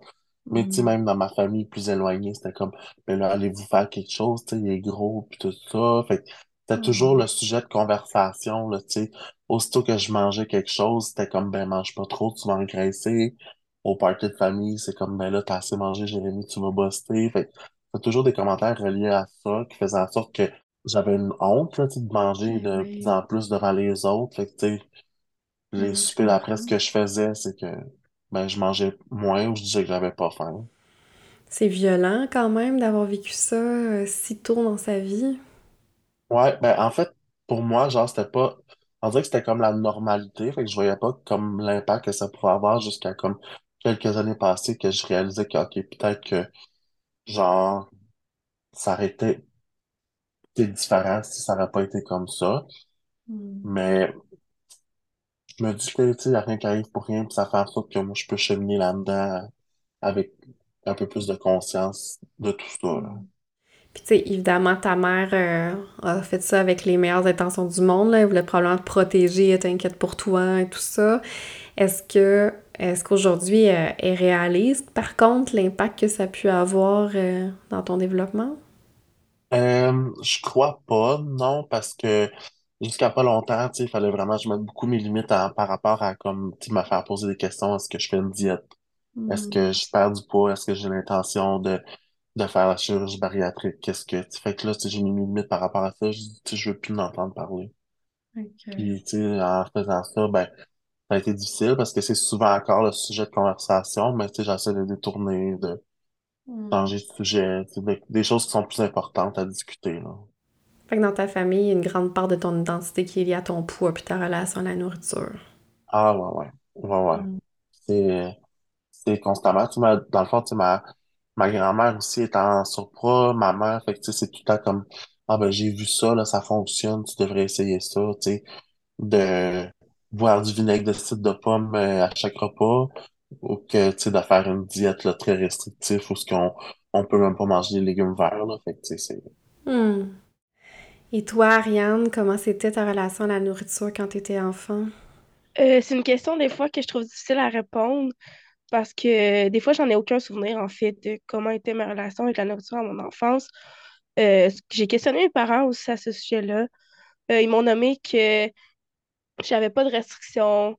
Mais tu sais, Hmm. même dans ma famille plus éloignée, c'était comme, ben là, allez-vous faire quelque chose, tu sais, il est gros, puis tout ça. Fait que c'était toujours Hmm. le sujet de conversation, là, tu sais. Aussitôt que je mangeais quelque chose, c'était comme, ben, mange pas trop, tu vas engraisser. Au party de famille, c'est comme, ben là, t'as assez mangé, Jérémy, tu vas buster. Fait que c'est toujours des commentaires reliés à ça qui faisaient en sorte que j'avais une honte, là, de manger de plus oui. en plus devant les autres. Fait que, les Hmm, je soupers d'après, ce que je faisais, c'est que, ben, je mangeais moins ou je disais que j'avais pas faim. C'est violent quand même d'avoir vécu ça euh, si tôt dans sa vie. Ouais, ben en fait, pour moi, genre, c'était pas. On dirait que c'était comme la normalité, fait que je voyais pas comme l'impact que ça pourrait avoir jusqu'à comme quelques années passées que je réalisais que, ok, peut-être que, genre, ça aurait été différent si ça n'aurait pas été comme ça. Hmm. Mais je me dis que, tu sais, rien qui arrive pour rien, puis ça fait en sorte que moi, je peux cheminer là-dedans avec un peu plus de conscience de tout ça, là. Puis tu sais, évidemment, ta mère euh, a fait ça avec les meilleures intentions du monde, là. Elle voulait probablement te protéger, elle t'inquiète pour toi et tout ça. Est-ce que est-ce qu'aujourd'hui, euh, elle réalise par contre l'impact que ça a pu avoir euh, dans ton développement? Euh, je crois pas, non, parce que jusqu'à pas longtemps, tu sais, il fallait vraiment que je mette beaucoup mes limites par rapport à comme, tu sais, me faire poser des questions. Est-ce que je fais une diète? Est-ce que Hmm. je perds du poids? Est-ce que j'ai l'intention de, de faire la chirurgie bariatrique? Qu'est-ce que, tu fait que là, tu sais, j'ai mis mes limites par rapport à ça. Je dis, tu sais, je veux plus en entendre parler. Ok. Puis, tu sais, en faisant ça, ben, ça a été difficile parce que c'est souvent encore le sujet de conversation, mais tu sais, j'essaie de détourner, de Hmm. Changer de sujet, tu sais, de- des choses qui sont plus importantes à discuter, là. Fait que dans ta famille, il y a une grande part de ton identité qui est liée à ton poids puis ta relation à la nourriture. Ah, ouais, ouais. Ouais, ouais. Hmm. C'est, c'est constamment. Tu dans le fond, tu ma, ma grand-mère aussi est en surpoids, ma mère, fait que, c'est tout le temps comme, ah, ben, j'ai vu ça, là, ça fonctionne, tu devrais essayer ça, tu sais, de boire du vinaigre de cidre de pomme euh, à chaque repas, ou que, tu sais, de faire une diète, là, très restrictive, où ce qu'on, on peut même pas manger des légumes verts, là, fait que, tu sais, c'est, Hmm. Et toi, Ariane, comment c'était ta relation à la nourriture quand tu étais enfant? Euh, c'est une question des fois que je trouve difficile à répondre parce que des fois, j'en ai aucun souvenir, en fait, de comment était ma relation avec la nourriture à mon enfance. Euh, j'ai questionné mes parents aussi à ce sujet-là. Euh, ils m'ont nommé que j'avais pas de restrictions,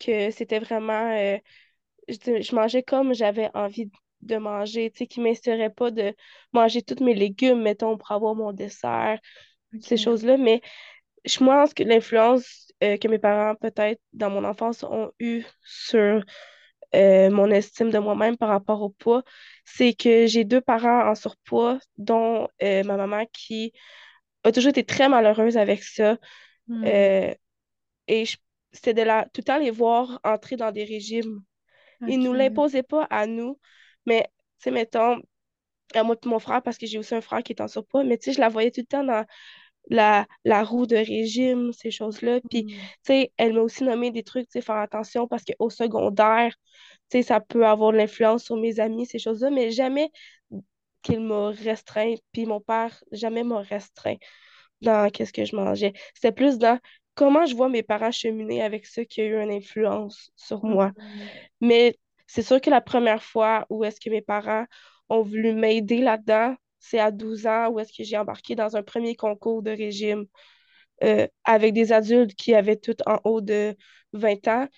que c'était vraiment. Je, je mangeais comme j'avais envie de manger, tu sais, qu'ils m'insturaient pas de manger tous mes légumes, mettons, pour avoir mon dessert, ces Ok. choses-là. Mais je pense que l'influence euh, que mes parents, peut-être, dans mon enfance, ont eue sur euh, mon estime de moi-même par rapport au poids, c'est que j'ai deux parents en surpoids, dont euh, ma maman qui a toujours été très malheureuse avec ça. Hmm. Et je- c'était de la, tout le temps les voir entrer dans des régimes. Ils ne nous l'imposaient pas à nous, mais, tu sais, mettons, à moi et mon frère, parce que j'ai aussi un frère qui est en surpoids, mais tu sais, je la voyais tout le temps dans la, la roue de régime, ces choses-là. Puis, tu Hmm. sais, elle m'a aussi nommé des trucs, tu sais, faire attention parce qu'au secondaire, tu sais, ça peut avoir de l'influence sur mes amis, ces choses-là, mais jamais qu'il m'a restreint. Puis mon père, jamais m'a restreint dans qu'est-ce que je mangeais. C'était plus dans comment je vois mes parents cheminer avec ça qui a eu une influence sur moi. Hmm. Mais c'est sûr que la première fois où est-ce que mes parents ont voulu m'aider là-dedans, c'est à 12 ans où est-ce que j'ai embarqué dans un premier concours de régime euh, avec des adultes qui avaient tout en haut de 20 ans.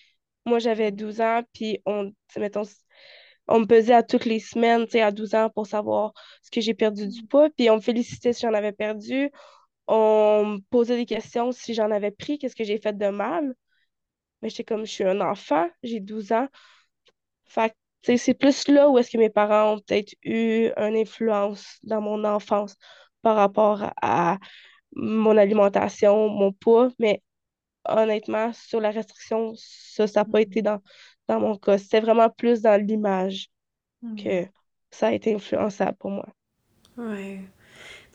Moi, j'avais 12 ans, puis on, mettons, on me pesait à toutes les semaines, tu sais, à 12 ans pour savoir ce que j'ai perdu du poids, puis on me félicitait si j'en avais perdu. On me posait des questions si j'en avais pris, qu'est-ce que j'ai fait de mal. Mais j'étais comme, je suis un enfant, j'ai 12 ans. Fait c'est plus là où est-ce que mes parents ont peut-être eu une influence dans mon enfance par rapport à mon alimentation, mon poids, mais honnêtement, sur la restriction, ça, ça n'a pas été dans, dans mon cas. C'était vraiment plus dans l'image Hmm. que ça a été influençable pour moi. Ouais.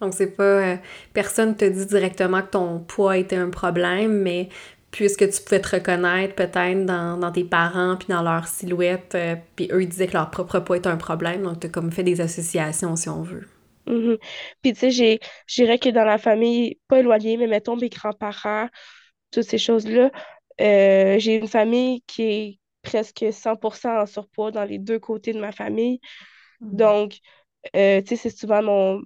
Donc, c'est pas. euh, personne te dit directement que ton poids était un problème, mais puisque tu pouvais te reconnaître peut-être dans, dans tes parents puis dans leur silhouette, euh, puis eux ils disaient que leur propre poids était un problème, donc t'as comme fait des associations si on veut. Mhm. Puis, tu sais, j'ai, je dirais que dans la famille, pas éloignée, mais mettons mes grands-parents, toutes ces choses-là, euh, j'ai une famille qui est presque 100% en surpoids dans les deux côtés de ma famille. Mhm. Donc, euh, tu sais, c'est souvent mon,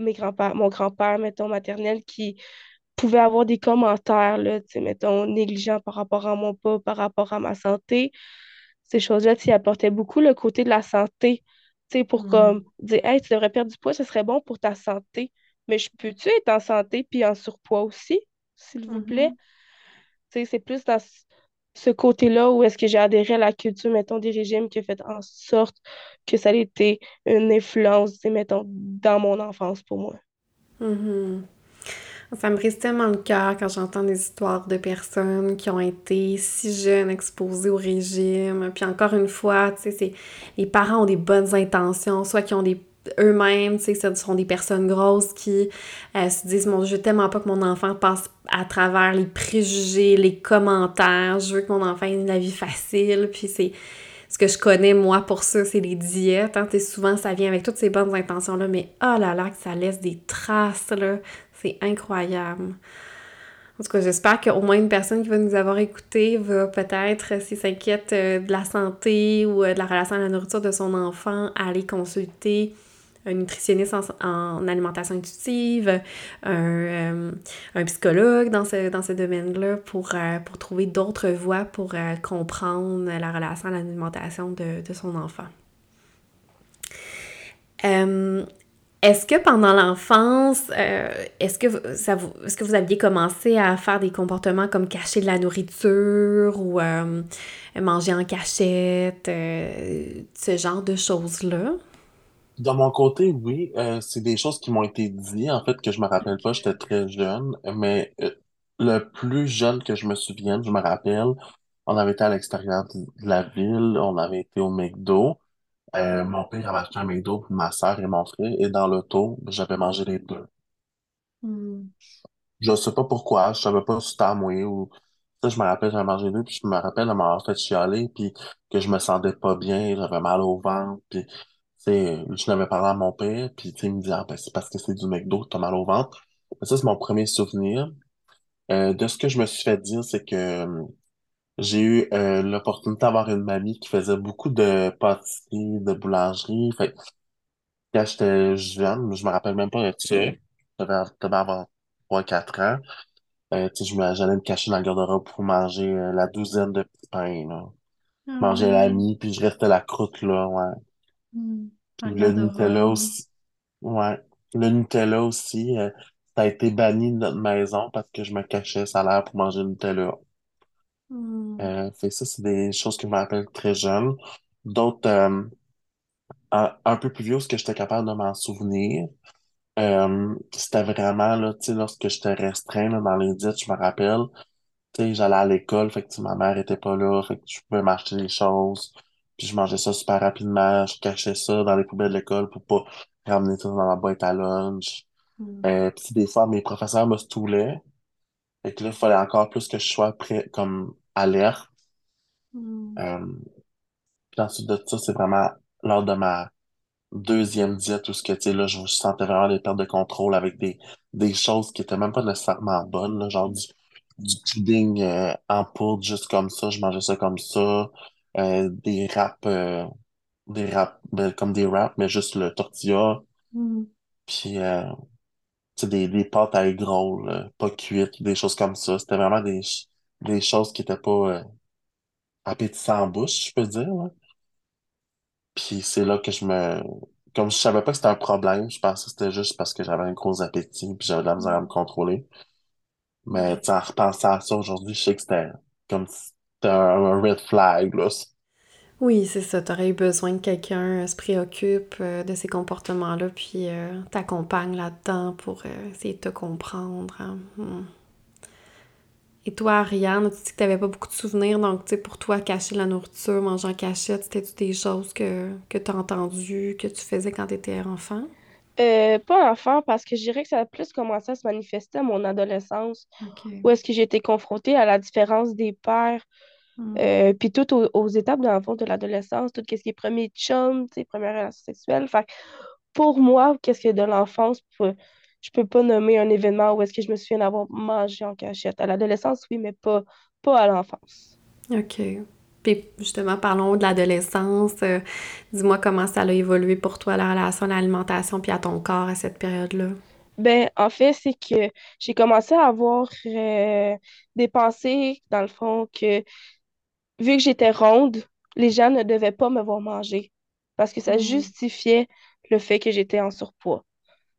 mes grands-pères, mon grand-père, mettons, maternel, qui pouvait avoir des commentaires, là, tu sais, mettons, négligents par rapport à mon poids, par rapport à ma santé. Ces choses-là, tu apportaient beaucoup le côté de la santé, tu sais, pour comme Mhm. dire, hey, tu devrais perdre du poids, ce serait bon pour ta santé. Mais je peux-tu être en santé puis en surpoids aussi, s'il vous plaît? Mhm. Tu sais, c'est plus dans ce côté-là où est-ce que j'ai adhéré à la culture, mettons, des régimes qui a fait en sorte que ça a été une influence, mettons, dans mon enfance pour moi. Mhm. Ça me brise tellement le cœur quand j'entends des histoires de personnes qui ont été si jeunes exposées au régime. Puis encore une fois, tu sais, les parents ont des bonnes intentions, soit qui ont des eux-mêmes, tu sais, ce sont des personnes grosses qui euh, se disent mon Dieu, je veux tellement pas que mon enfant passe à travers les préjugés, les commentaires, je veux que mon enfant ait une vie facile, puis c'est ce que je connais moi pour ça, c'est les diètes. Hein, souvent ça vient avec toutes ces bonnes intentions-là, mais oh là là, que ça laisse des traces, là. C'est incroyable. En tout cas, j'espère qu'au moins une personne qui va nous avoir écouté va peut-être, si s'inquiète euh, de la santé ou euh, de la relation à la nourriture de son enfant, aller consulter un nutritionniste en, en alimentation intuitive, un, euh, un psychologue dans ce, dans ce domaine-là pour, euh, pour trouver d'autres voies pour euh, comprendre la relation à l'alimentation de, de son enfant. Est-ce que pendant l'enfance, est-ce que ça vous, est-ce que vous aviez commencé à faire des comportements comme cacher de la nourriture ou manger en cachette, ce genre de choses-là? De mon côté, oui, euh, c'est des choses qui m'ont été dites, en fait, que je me rappelle pas, j'étais très jeune, mais euh, le plus jeune que je me souvienne, je me rappelle, on avait été à l'extérieur de de la ville, on avait été au McDo, euh, mon père avait acheté un McDo pour ma soeur et mon frère, et dans l'auto, j'avais mangé les deux. Hmm. Je sais pas pourquoi, je savais pas si c'était à moi ou... Ça, je me rappelle, j'avais mangé les deux, puis je me rappelle de m'avoir fait chialer, puis que je me sentais pas bien, j'avais mal au ventre, puis je l'avais parlé à mon père, puis tu sais, il me dit, ah, ben, c'est parce que c'est du McDo, t'as mal au ventre. Ça, c'est mon premier souvenir. Euh, de ce que je me suis fait dire, c'est que euh, j'ai eu euh, l'opportunité d'avoir une mamie qui faisait beaucoup de pâtisserie, de boulangerie. Fait quand j'étais jeune, je me rappelle même pas de ça. J'avais devais avoir 3-4 ans. Euh, tu sais, je me- j'allais me cacher dans le garde-robe pour manger euh, la douzaine de petits pains, là. Je Ah mangeais la mie, puis je restais la croûte, là, ouais. Hmm. Le Nutella aussi. Ouais. Le Nutella aussi, euh, ça a été banni de notre maison parce que je me cachais ça l'air pour manger le Nutella. Hmm. Euh, fait ça, c'est des choses que je me rappelle très jeune. D'autres, euh, un, un peu plus vieux, ce que j'étais capable de m'en souvenir, c'était vraiment, là, tu sais, lorsque j'étais restreint, là, dans les diètes, je me rappelle, tu sais, j'allais à l'école, fait que ma mère était pas là, fait que je pouvais m'acheter des choses, puis je mangeais ça super rapidement, je cachais ça dans les poubelles de l'école pour pas ramener ça dans la boîte à lunch. Hmm. Euh, puis des fois, mes professeurs me stoulaient, fait que là, il fallait encore plus que je sois prêt, comme alerte. Hmm. Euh, puis ensuite de ça, c'est vraiment lors de ma deuxième diète où ce que, tu sais, là, je sentais vraiment des pertes de contrôle avec des, des choses qui étaient même pas nécessairement bonnes, là, genre du, du pudding euh, en poudre juste comme ça, je mangeais ça comme ça, des wraps, euh, des wraps, ben, comme des wraps, mais juste le tortilla, Hmm. puis euh, tu sais, des, des pâtes à euh, pas cuites, des choses comme ça. C'était vraiment des, des choses qui étaient pas euh, appétissantes en bouche, je peux dire, là. Puis c'est là que je me... Comme je savais pas que c'était un problème, je pensais que c'était juste parce que j'avais un gros appétit puis j'avais de la misère à me contrôler. Mais tu sais, en repensant à ça aujourd'hui, je sais que c'était comme un, un red flag, là. Oui, c'est ça. Tu aurais eu besoin que quelqu'un euh, se préoccupe euh, de ces comportements-là, puis euh, t'accompagne là-dedans pour euh, essayer de te comprendre. hein. Hmm. Et toi, Ariane, tu dis que t'avais pas beaucoup de souvenirs, donc tu sais, pour toi, cacher la nourriture, manger en cachette, c'était-tu des choses que, que t'as entendues, que tu faisais quand t'étais enfant? Euh, pas enfant, parce que je dirais que ça a plus commencé à se manifester à mon adolescence, où est-ce que j'ai été confrontée à la différence des pères, Hmm. euh, puis tout aux, aux étapes dans le fond de l'adolescence, tout ce qui est premier chum, première relation sexuelle. Fait pour moi, qu'est-ce que de l'enfance, je je peux pas nommer un événement où est-ce que je me souviens d'avoir mangé en cachette. À l'adolescence, oui, mais pas, pas à l'enfance. OK. Puis justement, parlons de l'adolescence. Euh, dis-moi comment ça a évolué pour toi, la relation à l'alimentation puis à ton corps à cette période-là. Ben, en fait, c'est que j'ai commencé à avoir euh, des pensées, dans le fond, que vu que j'étais ronde, les gens ne devaient pas me voir manger parce que ça Hmm. justifiait le fait que j'étais en surpoids.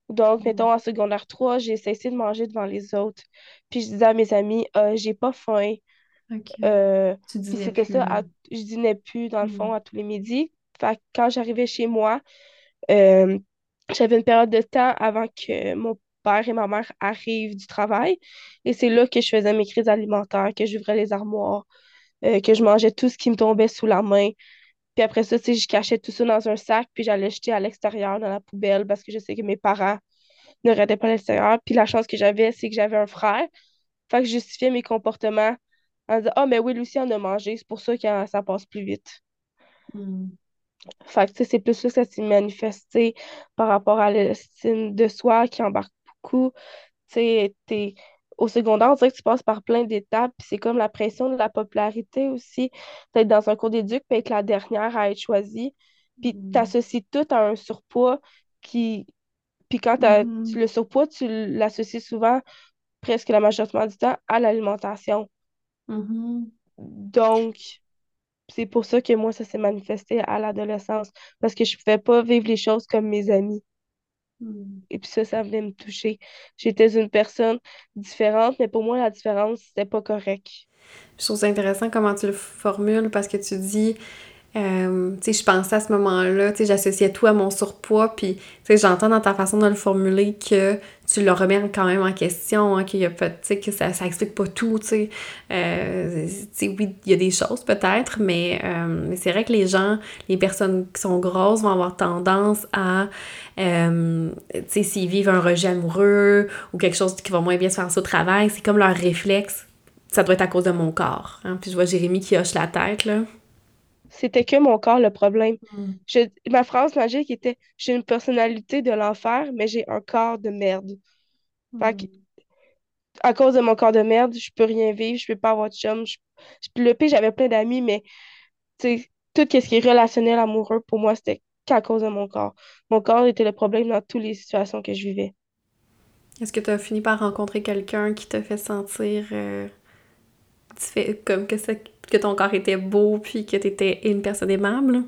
Donc, Hmm. mettons, en secondaire 3, j'ai cessé de manger devant les autres. Puis je disais à mes amis, Euh, j'ai pas faim. OK. Euh, c'était ça, à- je dînais plus, dans le Hmm. fond, à tous les midis. Fait que quand j'arrivais chez moi, euh, j'avais une période de temps avant que mon père et ma mère arrivent du travail. Et c'est là que je faisais mes crises alimentaires, que j'ouvrais les armoires, euh, que je mangeais tout ce qui me tombait sous la main. Puis après ça, je cachais tout ça dans un sac, puis j'allais jeter à l'extérieur, dans la poubelle, parce que je sais que mes parents ne regardaient pas à l'extérieur. Puis la chance que j'avais, c'est que j'avais un frère. Fait que je justifiais mes comportements en disant, Ah, mais oui, Lucie en a mangé, c'est pour ça que ça passe plus vite. Hmm. Fait que, tu sais, c'est plus ça que ça s'est manifesté par rapport à l'estime de soi qui embarque beaucoup. Tu sais, t'es- au secondaire, on dirait que tu passes par plein d'étapes, puis c'est comme la pression de la popularité aussi, d'être dans un cours d'éduc, puis être la dernière à être choisie, puis Hmm. t'associes tout à un surpoids qui... Puis quand t'as- tu- le surpoids, tu l'associes souvent, presque la majorité du temps, à l'alimentation. Mhm. Donc, c'est pour ça que moi, ça s'est manifesté à l'adolescence, parce que je pouvais pas vivre les choses comme mes amis. Hmm. Et puis ça, ça venait me toucher. J'étais une personne différente, mais pour moi, la différence, c'était pas correct. Je trouve ça intéressant comment tu le formules parce que tu dis, euh, tu sais, je pensais à ce moment-là, tu sais, j'associais tout à mon surpoids, puis, tu sais, j'entends dans ta façon de le formuler que tu le remets quand même en question, hein, qu'il y a que ça, ça explique pas tout, tu sais. Euh, tu sais, oui, il y a des choses peut-être, mais, euh, mais c'est vrai que les gens, les personnes qui sont grosses vont avoir tendance à, euh, tu sais, s'ils vivent un rejet amoureux ou quelque chose qui va moins bien se faire au travail, c'est comme leur réflexe ça doit être à cause de mon corps. Hein? Puis je vois Jérémy qui hoche la tête, là. C'était que mon corps le problème. Mm. Je- ma phrase magique était J'ai une personnalité de l'enfer, mais j'ai un corps de merde. Fait que, Mm. à cause de mon corps de merde, je peux rien vivre, je peux pas avoir de chum. Je, le pire, j'avais plein d'amis, mais tout ce qui est relationnel, amoureux, pour moi, c'était qu'à cause de mon corps. Mon corps était le problème dans toutes les situations que je vivais. Est-ce que tu as fini par rencontrer quelqu'un qui te fait sentir euh, comme que, que ton corps était beau puis que tu étais une personne aimable?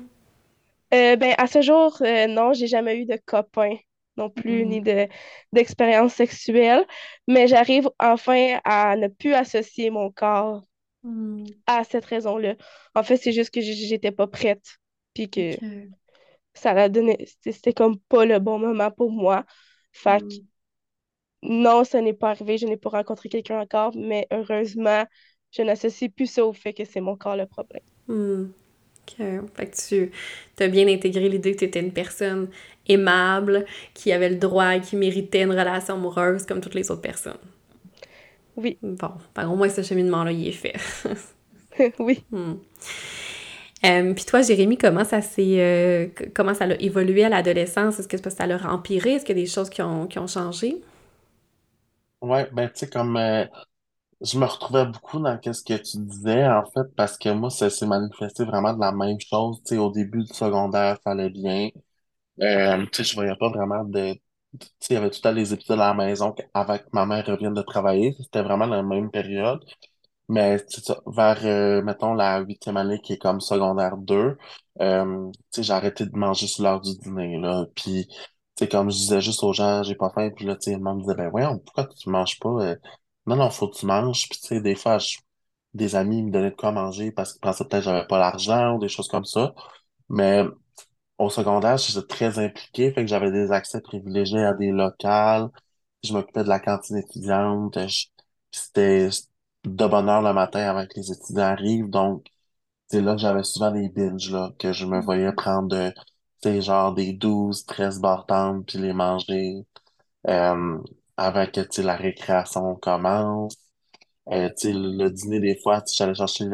Euh, ben, à ce jour, euh, non, j'ai jamais eu de copain non plus, ni mm. de, d'expérience sexuelle, mais j'arrive enfin à ne plus associer mon corps mm. à cette raison-là. En fait, c'est juste que j'étais pas prête, puis que ça l'a donné, c'était comme pas le bon moment pour moi. Fait que mm. non, ça n'est pas arrivé, je n'ai pas rencontré quelqu'un encore, mais heureusement, je n'associe plus ça au fait que c'est mon corps le problème. Fait que tu as bien intégré l'idée que tu étais une personne aimable, qui avait le droit et qui méritait une relation amoureuse comme toutes les autres personnes. Oui. Bon, ben, au moins ce cheminement-là, il est fait. oui. Hmm. Euh, puis toi, Jérémy, comment ça s'est euh, comment ça a évolué à l'adolescence? Est-ce que ça l'a empiré? Est-ce qu'il y a des choses qui ont, qui ont changé? Ouais, ben tu sais, comme euh, je me retrouvais beaucoup dans ce que tu disais, en fait, parce que moi, ça s'est manifesté vraiment de la même chose. Tu sais, au début du secondaire, ça allait bien. Euh, tu sais, je voyais pas vraiment de... Tu sais, il y avait tout à les épisodes à la maison avant que ma mère revienne de travailler. C'était vraiment la même période. Mais vers, euh, mettons, la huitième année qui est comme secondaire 2, euh, j'ai arrêté de manger sur l'heure du dîner, là. Puis, comme je disais juste aux gens, j'ai pas faim. Puis là, sais, me disait, ben voyons, pourquoi tu manges pas? Non, non, faut que tu manges. Puis, tu sais, des fois, des amis me donnaient de quoi manger parce qu'ils pensaient peut-être que j'avais pas l'argent ou des choses comme ça. Mais au secondaire, j'étais très impliqué, fait que j'avais des accès privilégiés à des locales. Je m'occupais de la cantine étudiante. C'était de bonne heure le matin avant que les étudiants arrivent. Donc, c'est là que j'avais souvent des binges, là, que je me voyais prendre de, tu genre des 12, 13 bartendes puis les manger. Euh, avant que la récréation commence. Euh, le dîner, des fois, j'allais chercher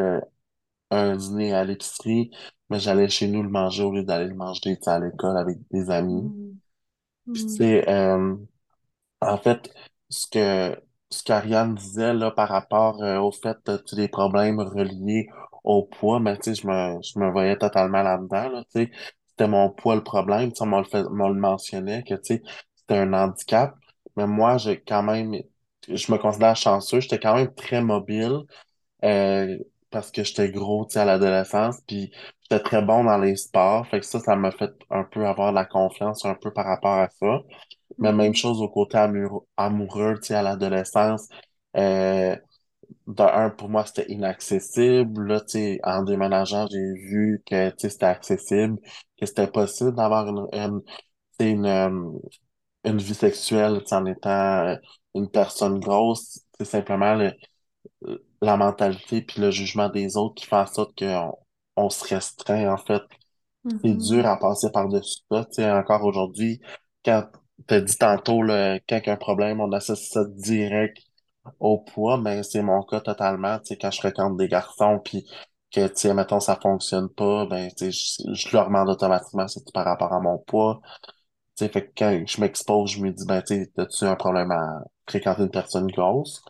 un dîner à l'épicerie, mais j'allais chez nous le manger au lieu d'aller le manger à l'école avec des amis. Mm. Puis, tu sais, euh, en fait, ce que ce qu'Ariane disait là par rapport euh, au fait de tous les problèmes reliés au poids, mais tu sais, je me, je me voyais totalement là-dedans, là, tu sais. C'était mon poids le problème, on le, on le mentionnait que, c'était un handicap. Mais moi, j'ai quand même, je me considère chanceux, j'étais quand même très mobile euh, parce que j'étais gros, à l'adolescence, puis j'étais très bon dans les sports. Fait que ça, ça m'a fait un peu avoir de la confiance un peu par rapport à ça. Mais même chose au côté amoureux, à l'adolescence. Euh, de un, pour moi, c'était inaccessible. Là, en déménageant, j'ai vu que, c'était accessible, que c'était possible d'avoir une, une, une, euh, une vie sexuelle en étant euh, une personne grosse. C'est simplement la mentalité puis le jugement des autres qui fait en sorte qu'on on se restreint, en fait. C'est mm-hmm. dur à passer par-dessus ça. Tu sais, encore aujourd'hui, quand t'as dit tantôt, là, quand il y a un problème, on associe ça direct au poids, mais c'est mon cas totalement. Tu sais, quand je fréquente des garçons, puis que, tu sais, mettons, ça fonctionne pas, ben, tu sais, je, je leur demande automatiquement c'est par rapport à mon poids fait que quand je m'expose, je me dis, ben, tu as-tu un problème à fréquenter une personne grosse?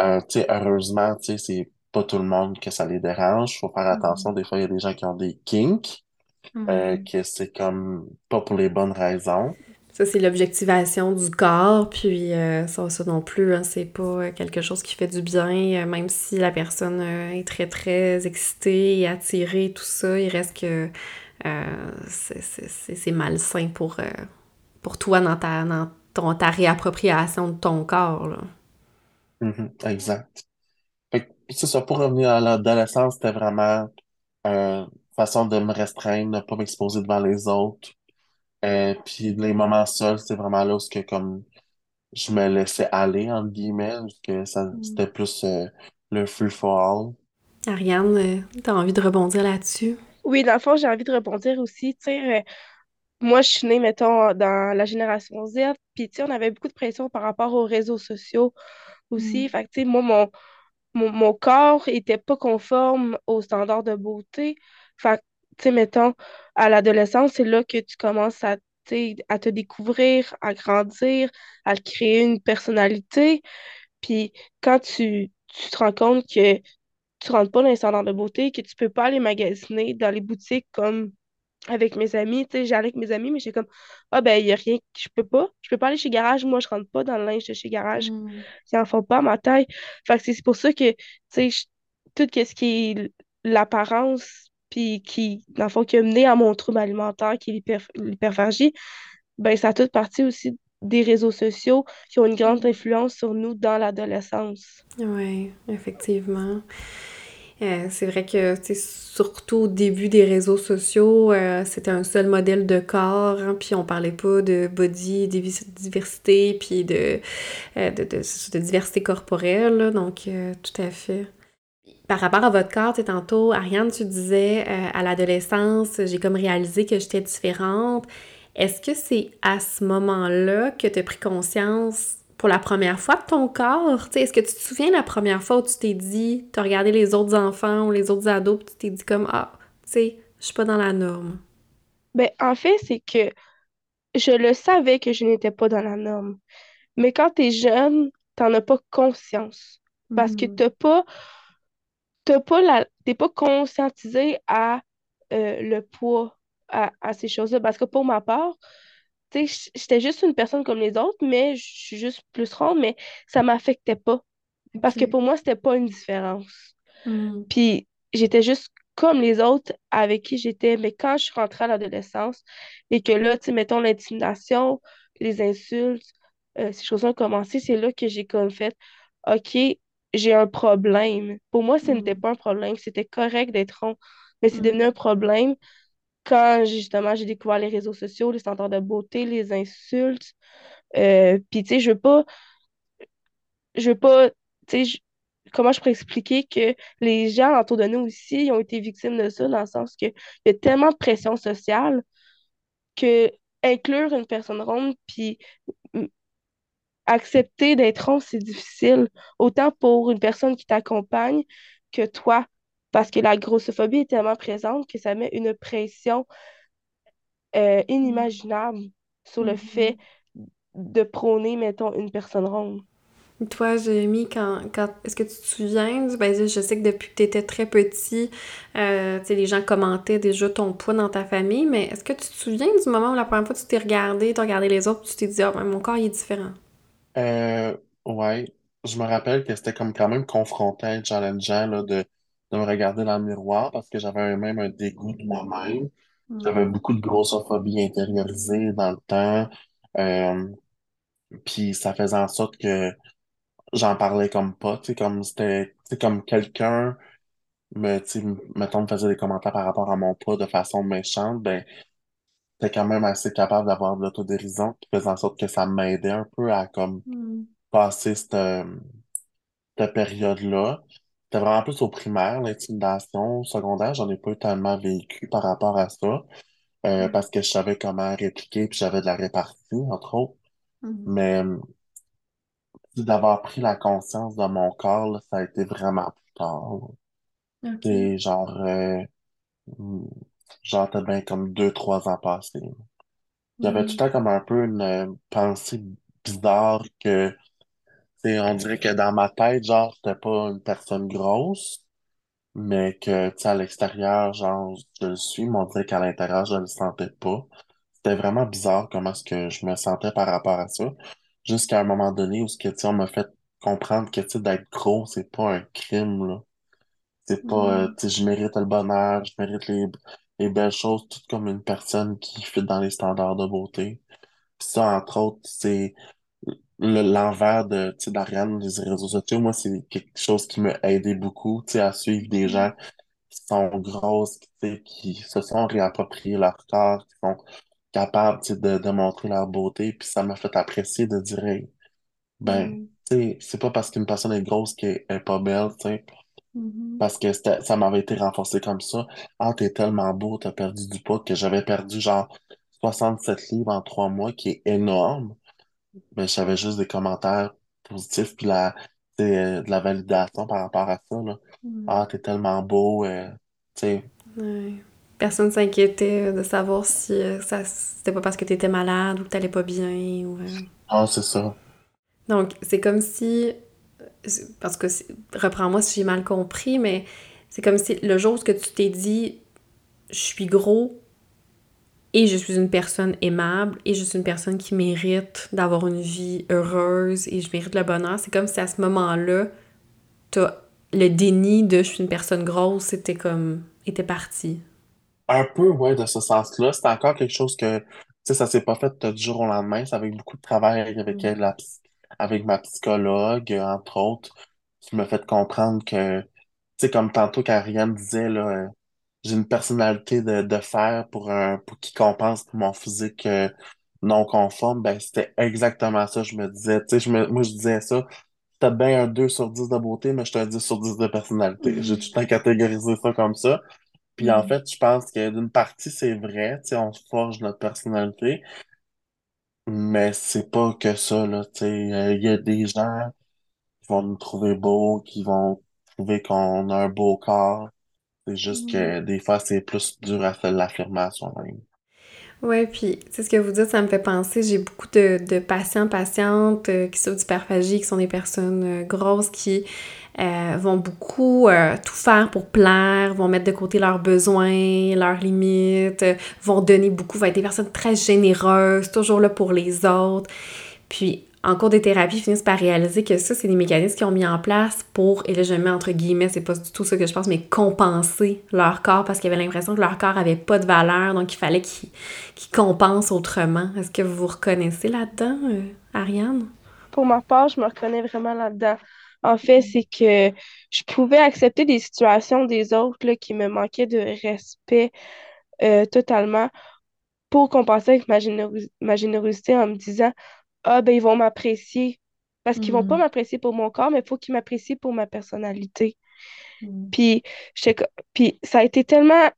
Euh, tu sais, heureusement, tu sais, c'est pas tout le monde que ça les dérange. Faut faire attention. Mm-hmm. Des fois, il y a des gens qui ont des kinks, euh, mm-hmm. que c'est comme pas pour les bonnes raisons. Ça, c'est l'objectivation du corps, puis euh, ça, ça non plus, hein, c'est pas quelque chose qui fait du bien, même si la personne est très, très excitée et attirée, tout ça, il reste que c'est malsain pour, euh, pour toi dans ta, dans ton, ta réappropriation de ton corps. Là. Mm-hmm, exact. C'est ça, pour revenir à l'adolescence, c'était vraiment une façon de me restreindre, de ne pas m'exposer devant les autres. Euh, puis les moments seuls, c'est vraiment là où que, comme je me laissais aller, entre guillemets, que ça, mm. c'était plus le free for all. Ariane, t'as envie de rebondir là-dessus? Oui, dans le fond, j'ai envie de rebondir aussi. Tu sais, euh, moi, je suis née, mettons, dans la génération Z, puis tu sais, on avait beaucoup de pression par rapport aux réseaux sociaux aussi. Mm. Fait que, tu sais, moi, mon, mon, corps était pas conforme aux standards de beauté. Fait que, tu sais, mettons, à l'adolescence, c'est là que tu commences à, à te découvrir, à grandir, à créer une personnalité. Puis quand tu, tu te rends compte que tu rentres pas dans les standards de beauté, que tu peux pas aller magasiner dans les boutiques comme avec mes amis, tu sais, j'allais avec mes amis, mais j'étais comme, ah ben, il y a rien, je peux pas, je peux pas aller chez Garage, moi, je rentre pas dans le linge de chez Garage, Mm. ça en font pas à ma taille. Fait que c'est pour ça que, tu sais, je- tout ce qui est l'apparence, puis qui, dans le fond, qui a mené à mon trouble alimentaire, qui est l'hyper- l'hyperphagie, ben, ça a toute partie aussi des réseaux sociaux qui ont une grande influence sur nous dans l'adolescence. Oui, effectivement. Euh, c'est vrai que, surtout au début des réseaux sociaux, euh, c'était un seul modèle de corps, hein, puis on parlait pas de body divi- diversité, puis de, euh, de, de, de diversité corporelle, donc tout à fait. Par rapport à votre corps, tu tantôt, Ariane, tu disais, à l'adolescence, j'ai comme réalisé que j'étais différente. Est-ce que c'est à ce moment-là que tu as pris conscience pour la première fois de ton corps? Tu sais, est-ce que tu te souviens la première fois où tu t'es dit, tu as regardé les autres enfants ou les autres ados, puis tu t'es dit comme, ah, tu sais, je suis pas dans la norme? Ben, en fait, c'est que je le savais que je n'étais pas dans la norme. Mais quand tu es jeune, t'en as pas conscience. Parce que Mhm. t'as pas, t'as pas la, t'es pas conscientisé à euh, le poids, à, à ces choses-là. Parce que pour ma part, tu sais, j- j'étais juste une personne comme les autres, mais je suis juste plus ronde, mais ça m'affectait pas. Parce que pour moi, c'était pas une différence. Mhm. Puis j'étais juste comme les autres avec qui j'étais. Mais quand je suis rentrée à l'adolescence et que là, tu sais, mettons l'intimidation, les insultes, euh, ces choses-là ont commencé, c'est là que j'ai comme fait, OK, j'ai un problème. Pour moi, ce n'était Mhm. pas un problème, c'était correct d'être rond. Mais c'est devenu Mhm. un problème quand justement j'ai découvert les réseaux sociaux, les standards de beauté, les insultes. Euh, puis tu sais, je veux pas je veux pas, tu sais, comment je pourrais expliquer que les gens autour de nous aussi ont été victimes de ça, dans le sens que il y a tellement de pression sociale que inclure une personne ronde puis accepter d'être ronde, c'est difficile, autant pour une personne qui t'accompagne que toi, parce que la grossophobie est tellement présente que ça met une pression euh, inimaginable sur le fait Mhm. de prôner, mettons, une personne ronde. Toi, Jérémy, quand, quand est-ce que tu te souviens, du- ben, je sais que depuis que tu étais très petit, euh, tu sais, les gens commentaient déjà ton poids dans ta famille, mais est-ce que tu te souviens du moment où la première fois tu t'es regardé, tu as regardé les autres, puis tu t'es dit, ah, ben, mon corps, il est différent. Euh, ouais, je me rappelle que c'était comme quand même confrontant, challengeant, là, de, de me regarder dans le miroir parce que j'avais même un dégoût de moi-même. J'avais beaucoup de grossophobie intériorisée dans le temps. Euh, puis ça faisait en sorte que j'en parlais comme pas, tu sais, comme c'était, comme quelqu'un me, tu mettons, me faisait des commentaires par rapport à mon poids de façon méchante, ben, j'étais quand même assez capable d'avoir de l'autodérision qui faisait en sorte que ça m'aidait un peu à, comme, Mm. passer cette, cette période-là. C'était vraiment plus au primaire, l'intimidation. Au secondaire, j'en ai pas eu tellement vécu par rapport à ça, euh, Mm. parce que je savais comment répliquer, puis j'avais de la répartie, entre autres. Mm. Mais euh, d'avoir pris la conscience de mon corps, là, ça a été vraiment plus tard. là. Ok. C'est genre, euh, hmm, genre, peut-être bien comme deux, trois ans passés. J'avais tout le Mm. temps comme un peu une pensée bizarre que, on dirait que dans ma tête, genre, j'étais pas une personne grosse, mais que, tu sais, à l'extérieur, genre, je le suis, mais on dirait qu'à l'intérieur, je le sentais pas. C'était vraiment bizarre comment est-ce que je me sentais par rapport à ça. Jusqu'à un moment donné où, ce que, tu sais, on m'a fait comprendre que, tu sais, d'être gros, c'est pas un crime, là. C'est pas, euh, tu sais, je mérite le bonheur, je mérite les, les belles choses, tout comme une personne qui fit dans les standards de beauté. Puis ça, entre autres, c'est l'envers de, tu sais, d'Ariane, les réseaux sociaux. Moi, c'est quelque chose qui m'a aidé beaucoup, tu sais, à suivre des Mm. gens qui sont grosses, qui, tu sais, qui se sont réappropriés leur corps, qui sont capables, tu sais, de, de montrer leur beauté. Puis ça m'a fait apprécier de dire, Hey, ben, Mm. tu sais, c'est pas parce qu'une personne est grosse qu'elle est pas belle, tu sais. Mhm. Parce que ça m'avait été renforcé comme ça. Ah, t'es tellement beau, t'as perdu du poids que j'avais perdu genre 67 livres en trois mois, qui est énorme. Mais j'avais juste des commentaires positifs puis la, euh, de la validation par rapport à ça, là. Mm. Ah, t'es tellement beau, euh, tu. Ouais. Personne s'inquiétait de savoir si euh, ça c'était pas parce que t'étais malade ou que t'allais pas bien ou euh, Ah, c'est ça. Donc, c'est comme si parce que reprends-moi si j'ai mal compris, mais c'est comme si le jour où tu t'es dit je suis gros et je suis une personne aimable et je suis une personne qui mérite d'avoir une vie heureuse et je mérite le bonheur, c'est comme si à ce moment-là, le déni de je suis une personne grosse, c'était comme était parti. Un peu, ouais, de ce sens-là. C'est encore quelque chose que, tu sais, ça s'est pas fait du jour au lendemain. C'est avec beaucoup de travail avec, la, avec ma psychologue, entre autres, qui m'a fait comprendre que, tu sais, comme tantôt qu'Ariane disait, là, euh, j'ai une personnalité de, de fer pour un, pour qui compense pour mon physique euh, non conforme, ben, c'était exactement ça, je me disais, tu sais, je me, moi, je disais ça, t'as bien un 2 sur 10 de beauté, mais je suis un 10 sur 10 de personnalité. J'ai tout le temps catégorisé ça comme ça. Puis en mm. fait, je pense que d'une partie, c'est vrai, tu sais, on forge notre personnalité, mais c'est pas que ça, là, tu sais. Il y a des gens qui vont nous trouver beaux, qui vont trouver qu'on a un beau corps. C'est juste que mm. des fois, c'est plus dur à faire l'affirmer soi-même. Oui, puis c'est ce que vous dites, ça me fait penser, j'ai beaucoup de, de patients, patientes euh, qui souffrent d'hyperphagie, qui sont des personnes euh, grosses, qui euh, vont beaucoup tout faire pour plaire, vont mettre de côté leurs besoins, leurs limites, vont donner beaucoup, vont être des personnes très généreuses, toujours là pour les autres. Puis en cours de thérapie, finissent par réaliser que ça, c'est des mécanismes qu'ils ont mis en place pour, et là je mets entre guillemets, c'est pas du tout ça que je pense, mais compenser leur corps parce qu'ils avaient l'impression que leur corps avait pas de valeur, donc il fallait qu'ils compensent autrement. Est-ce que vous vous reconnaissez là-dedans, euh, Ariane? Pour ma part, je me reconnais vraiment là-dedans. En fait, c'est que je pouvais accepter des situations des autres qui me manquaient de respect euh, totalement pour compenser avec ma générosité en me disant ah, ben, ils vont m'apprécier. Parce qu'ils vont pas mm. m'apprécier pour mon corps, mais il faut qu'ils m'apprécient pour ma personnalité. Mm. Puis, puis, ça a été tellement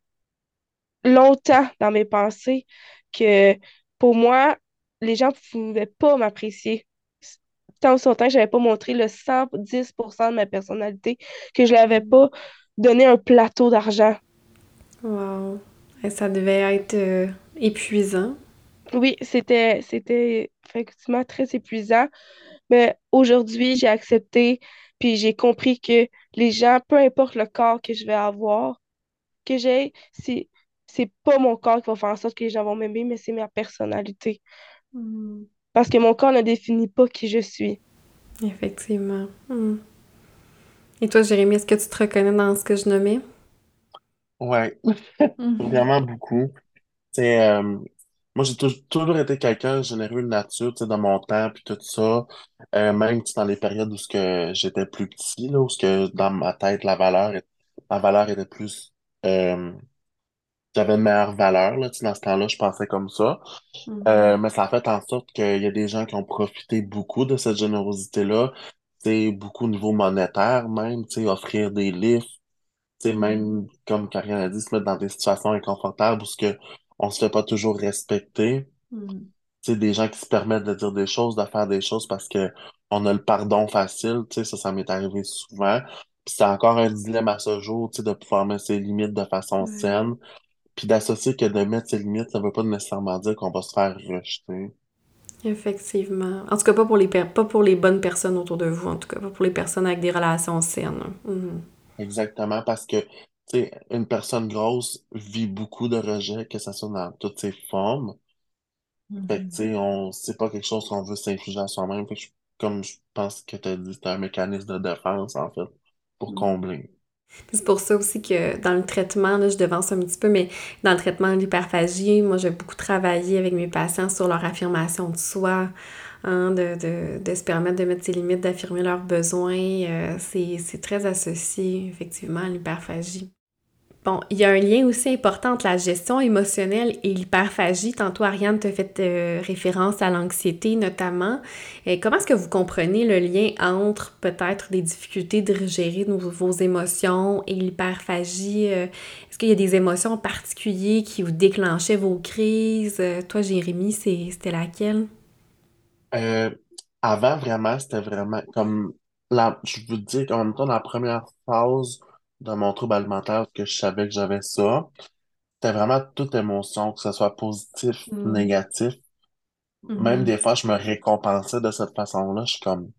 longtemps dans mes pensées que pour moi, les gens ne pouvaient pas m'apprécier. Tant longtemps que je n'avais pas montré le 110% de ma personnalité, que je n'avais pas donné un plateau d'argent. Wow. Et ça devait être euh, épuisant. Oui, c'était, c'était effectivement très épuisant. Mais aujourd'hui, j'ai accepté, puis j'ai compris que les gens, peu importe le corps que je vais avoir, que j'ai, c'est, c'est pas mon corps qui va faire en sorte que les gens vont m'aimer, mais c'est ma personnalité. Hmm. Parce que mon corps ne définit pas qui je suis. Effectivement. Hmm. Et toi, Jérémy, est-ce que tu te reconnais dans ce que je nommais? Ouais, mm-hmm. vraiment beaucoup. C'est euh, moi, j'ai toujours été quelqu'un généreux de nature, tu sais, dans mon temps, puis tout ça. Euh, même dans les périodes où ce que j'étais plus petit, là, où ce que dans ma tête, la valeur, ma valeur était plus... Euh, j'avais une meilleure valeur, là, tu sais, dans ce temps-là, je pensais comme ça. Mm-hmm. Euh, mais ça a fait en sorte qu'il y a des gens qui ont profité beaucoup de cette générosité-là. C'est beaucoup au niveau monétaire même, tu sais, offrir des livres, tu sais, même, comme Karine a dit, se mettre dans des situations inconfortables où ce que on se fait pas toujours respecter. Mm. Tu des gens qui se permettent de dire des choses, de faire des choses parce que on a le pardon facile, tu sais, ça, ça m'est arrivé souvent. Puis c'est encore un dilemme à ce jour, tu sais, de pouvoir mettre ses limites de façon saine. Puis d'associer que de mettre ses limites, ça veut pas nécessairement dire qu'on va se faire rejeter. Effectivement. En tout cas, pas pour les, pas pour les bonnes personnes autour de vous, en tout cas, pas pour les personnes avec des relations saines. Mm. Exactement, parce que sais, une personne grosse vit beaucoup de rejet, que ce soit dans toutes ses formes. Fait que, tu sais, on, c'est pas quelque chose qu'on veut s'infliger à soi-même. comme je pense que tu as dit, c'est un mécanisme de défense, en fait, pour mm. combler. C'est pour ça aussi que dans le traitement, là, je devance un petit peu, mais dans le traitement de l'hyperphagie, moi, j'ai beaucoup travaillé avec mes patients sur leur affirmation de soi, hein, de, de, de, se permettre de mettre ses limites, d'affirmer leurs besoins. Euh, c'est très associé, effectivement, à l'hyperphagie. Bon, il y a un lien aussi important entre la gestion émotionnelle et l'hyperphagie. Tantôt, Ariane te fait euh, référence à l'anxiété notamment. Et comment est-ce que vous comprenez le lien entre peut-être des difficultés de gérer vos émotions et l'hyperphagie? Euh, est-ce qu'il y a des émotions en particulier qui vous déclenchaient vos crises? Euh, toi, Jérémy, c'était laquelle? Avant, vraiment, c'était vraiment comme... La, je veux dire qu'en même temps, la première phase dans mon trouble alimentaire que je savais que j'avais ça. C'était vraiment toute émotion, que ce soit positif, mm. négatif. Même mm-hmm. des fois, je me récompensais de cette façon-là. Je suis comme,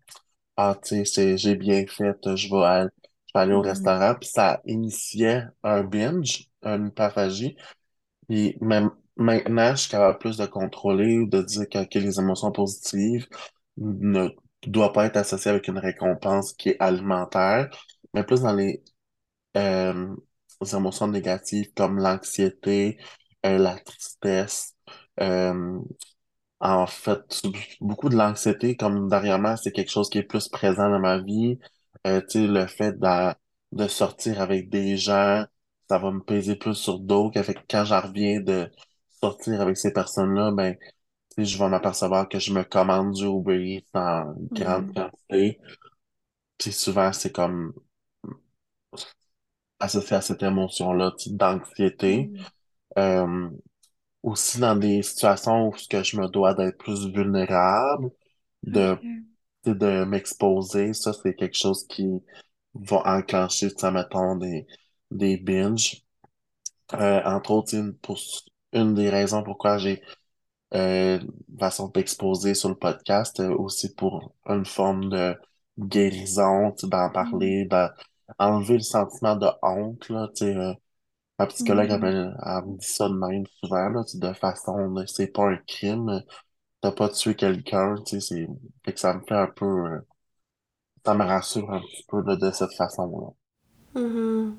ah, tu sais, j'ai bien fait, je vais aller, je vais aller au Mm. restaurant. Puis ça initiait un binge, une hyperphagie. Puis même maintenant, je suis capable plus de contrôler ou de dire que, les émotions positives ne doivent pas être associées avec une récompense qui est alimentaire, mais plus dans les, euh, émotions négatives comme l'anxiété, euh, la tristesse. euh, en fait, beaucoup de l'anxiété, comme dernièrement, c'est quelque chose qui est plus présent dans ma vie. Euh, le fait de, de sortir avec des gens, ça va me peser plus sur d'autres. Quand j'en reviens de sortir avec ces personnes-là, ben, je vais m'apercevoir que je me commande du Uber Eats en grande Mhm. quantité. Puis souvent, c'est comme associé à cette émotion-là, d'anxiété. Mhm. Euh, aussi dans des situations où ce que je me dois d'être plus vulnérable, de de m'exposer, ça, c'est quelque chose qui va enclencher, mettons, des, des binges. Euh, entre autres, une, pour, une des raisons pourquoi j'ai euh, une façon d'exposer sur le podcast, euh, aussi pour une forme de guérison, d'en parler, d'enlever le sentiment de honte, là, euh, ma psychologue, elle, Mhm. me elle me dit ça de même souvent, là, de façon, c'est pas un crime, t'as pas tué quelqu'un, c'est, fait que ça me fait un peu, euh, ça me rassure un petit peu là, de cette façon-là. Mhm.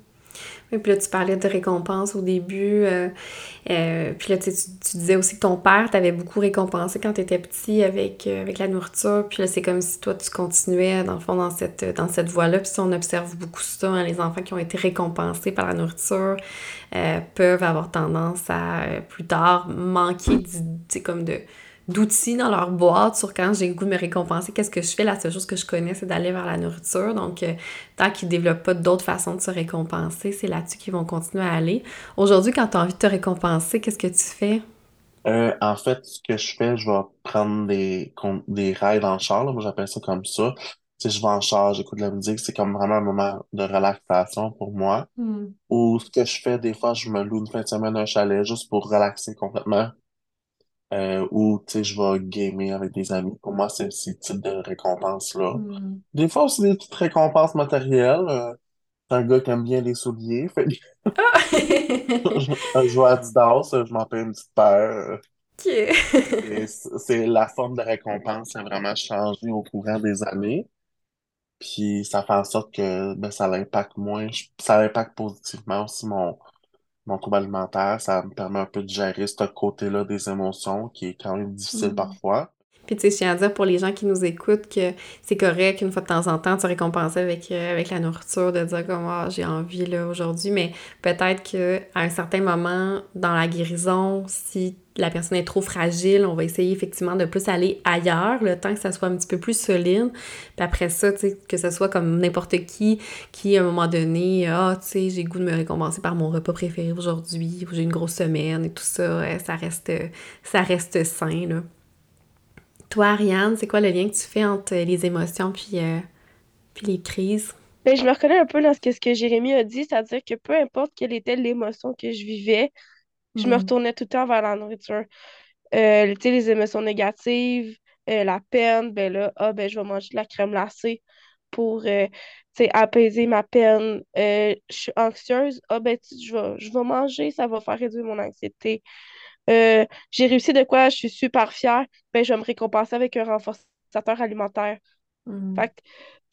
Et puis là, tu parlais de récompense au début. euh, euh, puis là, tu, tu- disais aussi que ton père t'avait beaucoup récompensé quand tu étais petit avec, euh, avec la nourriture. Puis là, c'est comme si toi, tu continuais, dans le fond, dans cette, voie-là. Puis si on observe beaucoup ça, hein, les enfants qui ont été récompensés par la nourriture peuvent avoir tendance à, plus tard, manquer comme de d'outils dans leur boîte sur quand j'ai le goût de me récompenser, qu'est-ce que je fais? La seule chose que je connais, c'est d'aller vers la nourriture. Donc, euh, tant qu'ils développent pas d'autres façons de se récompenser, c'est là-dessus qu'ils vont continuer à aller. Aujourd'hui, quand tu as envie de te récompenser, qu'est-ce que tu fais? Euh, en fait, ce que je fais, je vais prendre des, des rides en char, là. Moi, j'appelle ça comme ça. Tu sais, je vais en char, j'écoute de la musique, c'est comme vraiment un moment de relaxation pour moi. Hmm. Ou ce que je fais, des fois, je me loue une fin de semaine un chalet juste pour relaxer complètement. Euh, ou, tu sais, je vais gamer avec des amis. Pour moi, c'est ce type de récompense-là. Hmm. Des fois aussi des petites récompenses matérielles. Euh, c'est un gars qui aime bien les souliers. Fait Ah! je, joue à Adidas, je m'en paye une petite paire. c'est la forme de récompense a vraiment changé au courant des années. Puis ça fait en sorte que ben, ça l'impacte moins. Ça impacte positivement aussi mon, mon trouble alimentaire. Ça me permet un peu de gérer ce côté-là des émotions qui est quand même difficile Hmm. parfois. Puis tu sais, je tiens à dire pour les gens qui nous écoutent que c'est correct une fois de temps en temps de se récompenser avec, euh, avec la nourriture, de dire comme ah, j'ai envie là aujourd'hui, mais peut-être qu'à un certain moment dans la guérison, si la personne est trop fragile, on va essayer effectivement de plus aller ailleurs, le temps que ça soit un petit peu plus solide. Puis après ça, tu sais, que ce soit comme n'importe qui qui, à un moment donné, ah, tu sais, j'ai goût de me récompenser par mon repas préféré aujourd'hui, ou j'ai une grosse semaine et tout ça, euh, ça reste, ça reste sain, là. Toi, Ariane, c'est quoi le lien que tu fais entre les émotions puis, euh, les crises? Ben, je me reconnais un peu dans ce que Jérémy a dit, c'est-à-dire que peu importe quelle était l'émotion que je vivais, je me Mhm. retournais tout le temps vers la nourriture. Euh, les émotions négatives, euh, la peine, ben là, ah, ben, je vais manger de la crème glacée pour euh, apaiser ma peine. Euh, je suis anxieuse, ah, ben, je vais, je vais manger, ça va faire réduire mon anxiété. J'ai réussi de quoi, je suis super fière, ben, je vais me récompenser avec un renforçateur alimentaire. Mhm. Fait que,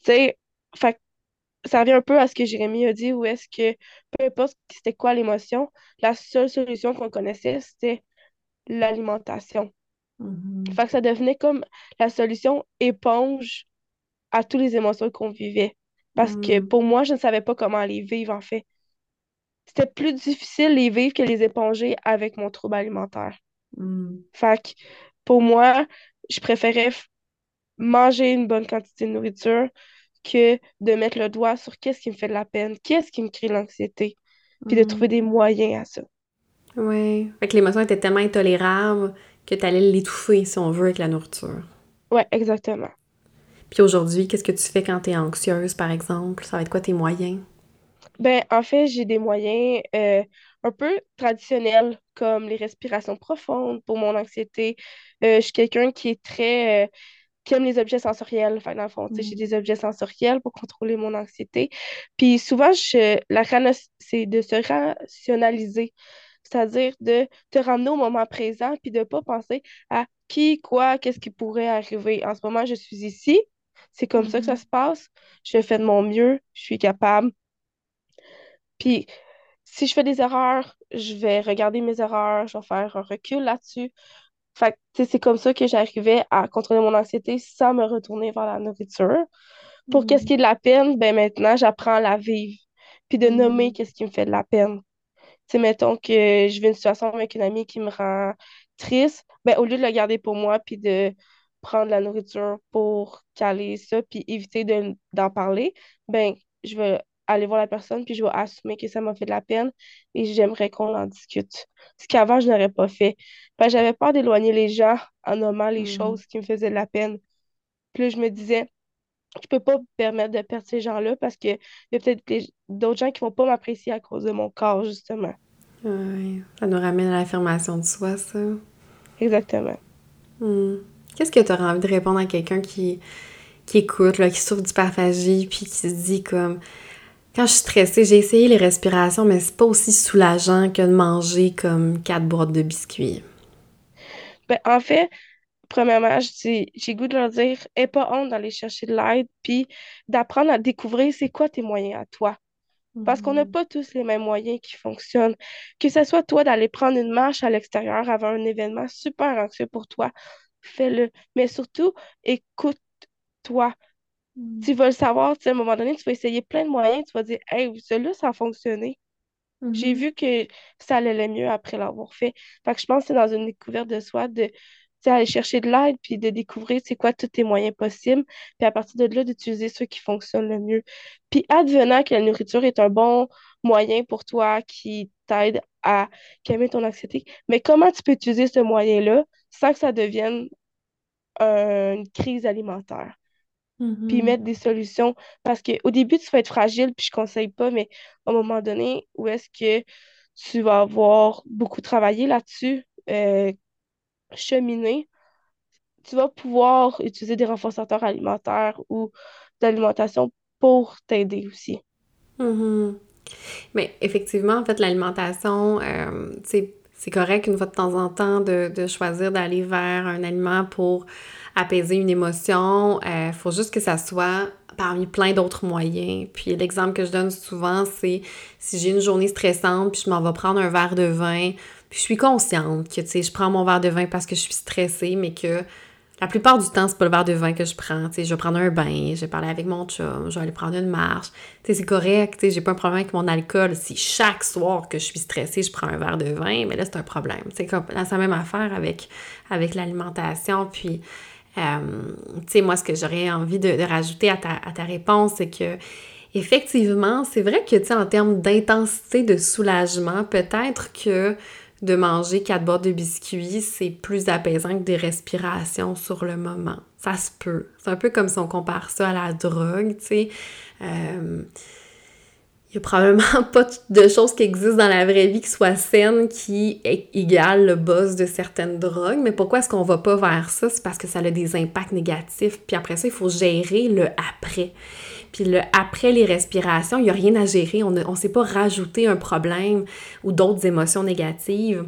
tu sais, fait ça revient un peu à ce que Jérémy a dit, où est-ce que, peu importe c'était quoi l'émotion, la seule solution qu'on connaissait, c'était l'alimentation. Mhm. Fait que ça devenait comme la solution éponge à toutes les émotions qu'on vivait. Parce que Mhm. pour moi, je ne savais pas comment les vivre, en fait. C'était plus difficile les vivre que les éponger avec mon trouble alimentaire. Mhm. Fait que pour moi, je préférais manger une bonne quantité de nourriture que de mettre le doigt sur qu'est-ce qui me fait de la peine, qu'est-ce qui me crée l'anxiété, puis de trouver Mhm. des moyens à ça. Ouais. Fait que l'émotion était tellement intolérable que tu allais l'étouffer, si on veut, avec la nourriture. Ouais, exactement. Puis aujourd'hui, qu'est-ce que tu fais quand tu es anxieuse, par exemple? Ça va être quoi tes moyens? Ben, en fait, j'ai des moyens euh, un peu traditionnels, comme les respirations profondes pour mon anxiété. Euh, je suis quelqu'un qui est très... euh, qui les objets sensoriels. Enfin, dans le fond, j'ai Mm. des objets sensoriels pour contrôler mon anxiété. Puis souvent, je, la c'est de se rationaliser, c'est-à-dire de te ramener au moment présent, puis de pas penser à qui, quoi, qu'est-ce qui pourrait arriver. En ce moment, je suis ici, c'est comme ça que ça Mhm. se passe, je fais de mon mieux, je suis capable. Puis si je fais des erreurs, je vais regarder mes erreurs, je vais faire un recul là-dessus. Fait c'est comme ça que j'arrivais à contrôler mon anxiété sans me retourner vers la nourriture. Pour qu'est-ce Mhm. qui est de la peine, ben maintenant, j'apprends à la vivre, puis de nommer Mhm. qu'est-ce qui me fait de la peine. Tu mettons que je vis une situation avec une amie qui me rend triste, ben au lieu de le garder pour moi, puis de prendre la nourriture pour caler ça, puis éviter de, d'en parler, ben je vais aller voir la personne, puis je vais assumer que ça m'a fait de la peine et j'aimerais qu'on en discute. Ce qu'avant, je n'aurais pas fait. J'avais peur d'éloigner les gens en nommant les Mhm. choses qui me faisaient de la peine. Puis là, je me disais, je peux pas me permettre de perdre ces gens-là parce qu'il y a peut-être d'autres gens qui vont pas m'apprécier à cause de mon corps, justement. Ouais. Ça nous ramène à l'affirmation de soi, ça. Exactement. Hmm. Qu'est-ce que tu aurais envie de répondre à quelqu'un qui, qui écoute, là, qui souffre d'hyperphagie, puis qui se dit comme quand je suis stressée, j'ai essayé les respirations, mais c'est pas aussi soulageant que de manger comme quatre boîtes de biscuits. Ben, en fait, premièrement, je dis- j'ai goût de leur dire, aie pas honte d'aller chercher de l'aide, puis d'apprendre à découvrir c'est quoi tes moyens à toi. Parce qu'on n'a Mhm. pas tous les mêmes moyens qui fonctionnent. Que ce soit toi d'aller prendre une marche à l'extérieur avant un événement super anxieux pour toi, fais-le. Mais surtout, écoute-toi. Tu vas le savoir, tu sais, à un moment donné, tu vas essayer plein de moyens, tu vas dire, hey, celui-là, ça a fonctionné. J'ai Mhm. vu que ça allait mieux après l'avoir fait. Fait que je pense que c'est dans une découverte de soi, de tu sais, aller chercher de l'aide, puis de découvrir c'est quoi tous tes moyens possibles, puis à partir de là, d'utiliser ceux qui fonctionnent le mieux. Puis advenant que la nourriture est un bon moyen pour toi qui t'aide à calmer ton anxiété, mais comment tu peux utiliser ce moyen-là sans que ça devienne une crise alimentaire? Puis Mhm. mettre des solutions. Parce qu'au début, tu vas être fragile, puis je conseille pas, mais à un moment donné, où est-ce que tu vas avoir beaucoup travaillé là-dessus, euh, cheminer, tu vas pouvoir utiliser des renforçateurs alimentaires ou d'alimentation pour t'aider aussi. Mhm. Mais effectivement, en fait, l'alimentation, euh, c'est correct une fois de temps en temps de, de choisir d'aller vers un aliment pour apaiser une émotion. Il faut juste que ça soit parmi plein d'autres moyens. Puis l'exemple que je donne souvent, c'est si j'ai une journée stressante, puis je m'en vais prendre un verre de vin, puis je suis consciente que, tu sais, je prends mon verre de vin parce que je suis stressée, mais que la plupart du temps, c'est pas le verre de vin que je prends. Tu sais, je vais prendre un bain, je vais parler avec mon chum, je vais aller prendre une marche. Tu sais, c'est correct, tu sais, j'ai pas un problème avec mon alcool. Si chaque soir que je suis stressée, je prends un verre de vin, mais là, c'est un problème. C'est comme, c'est la même affaire avec, avec l'alimentation. Puis, euh, tu sais, moi, ce que j'aurais envie de, rajouter à ta, à ta réponse, c'est que effectivement, c'est vrai que, tu sais, en termes d'intensité de soulagement, peut-être que de manger quatre boîtes de biscuits, c'est plus apaisant que des respirations sur le moment. Ça se peut. C'est un peu comme si on compare ça à la drogue, tu sais. Euh, il y a probablement pas de choses qui existent dans la vraie vie qui soient saines qui égalent le buzz de certaines drogues. Mais pourquoi est-ce qu'on va pas vers ça? C'est parce que ça a des impacts négatifs. Puis après ça, il faut gérer le après. Puis le après les respirations, il n'y a rien à gérer. On ne s'est pas rajouté un problème ou d'autres émotions négatives.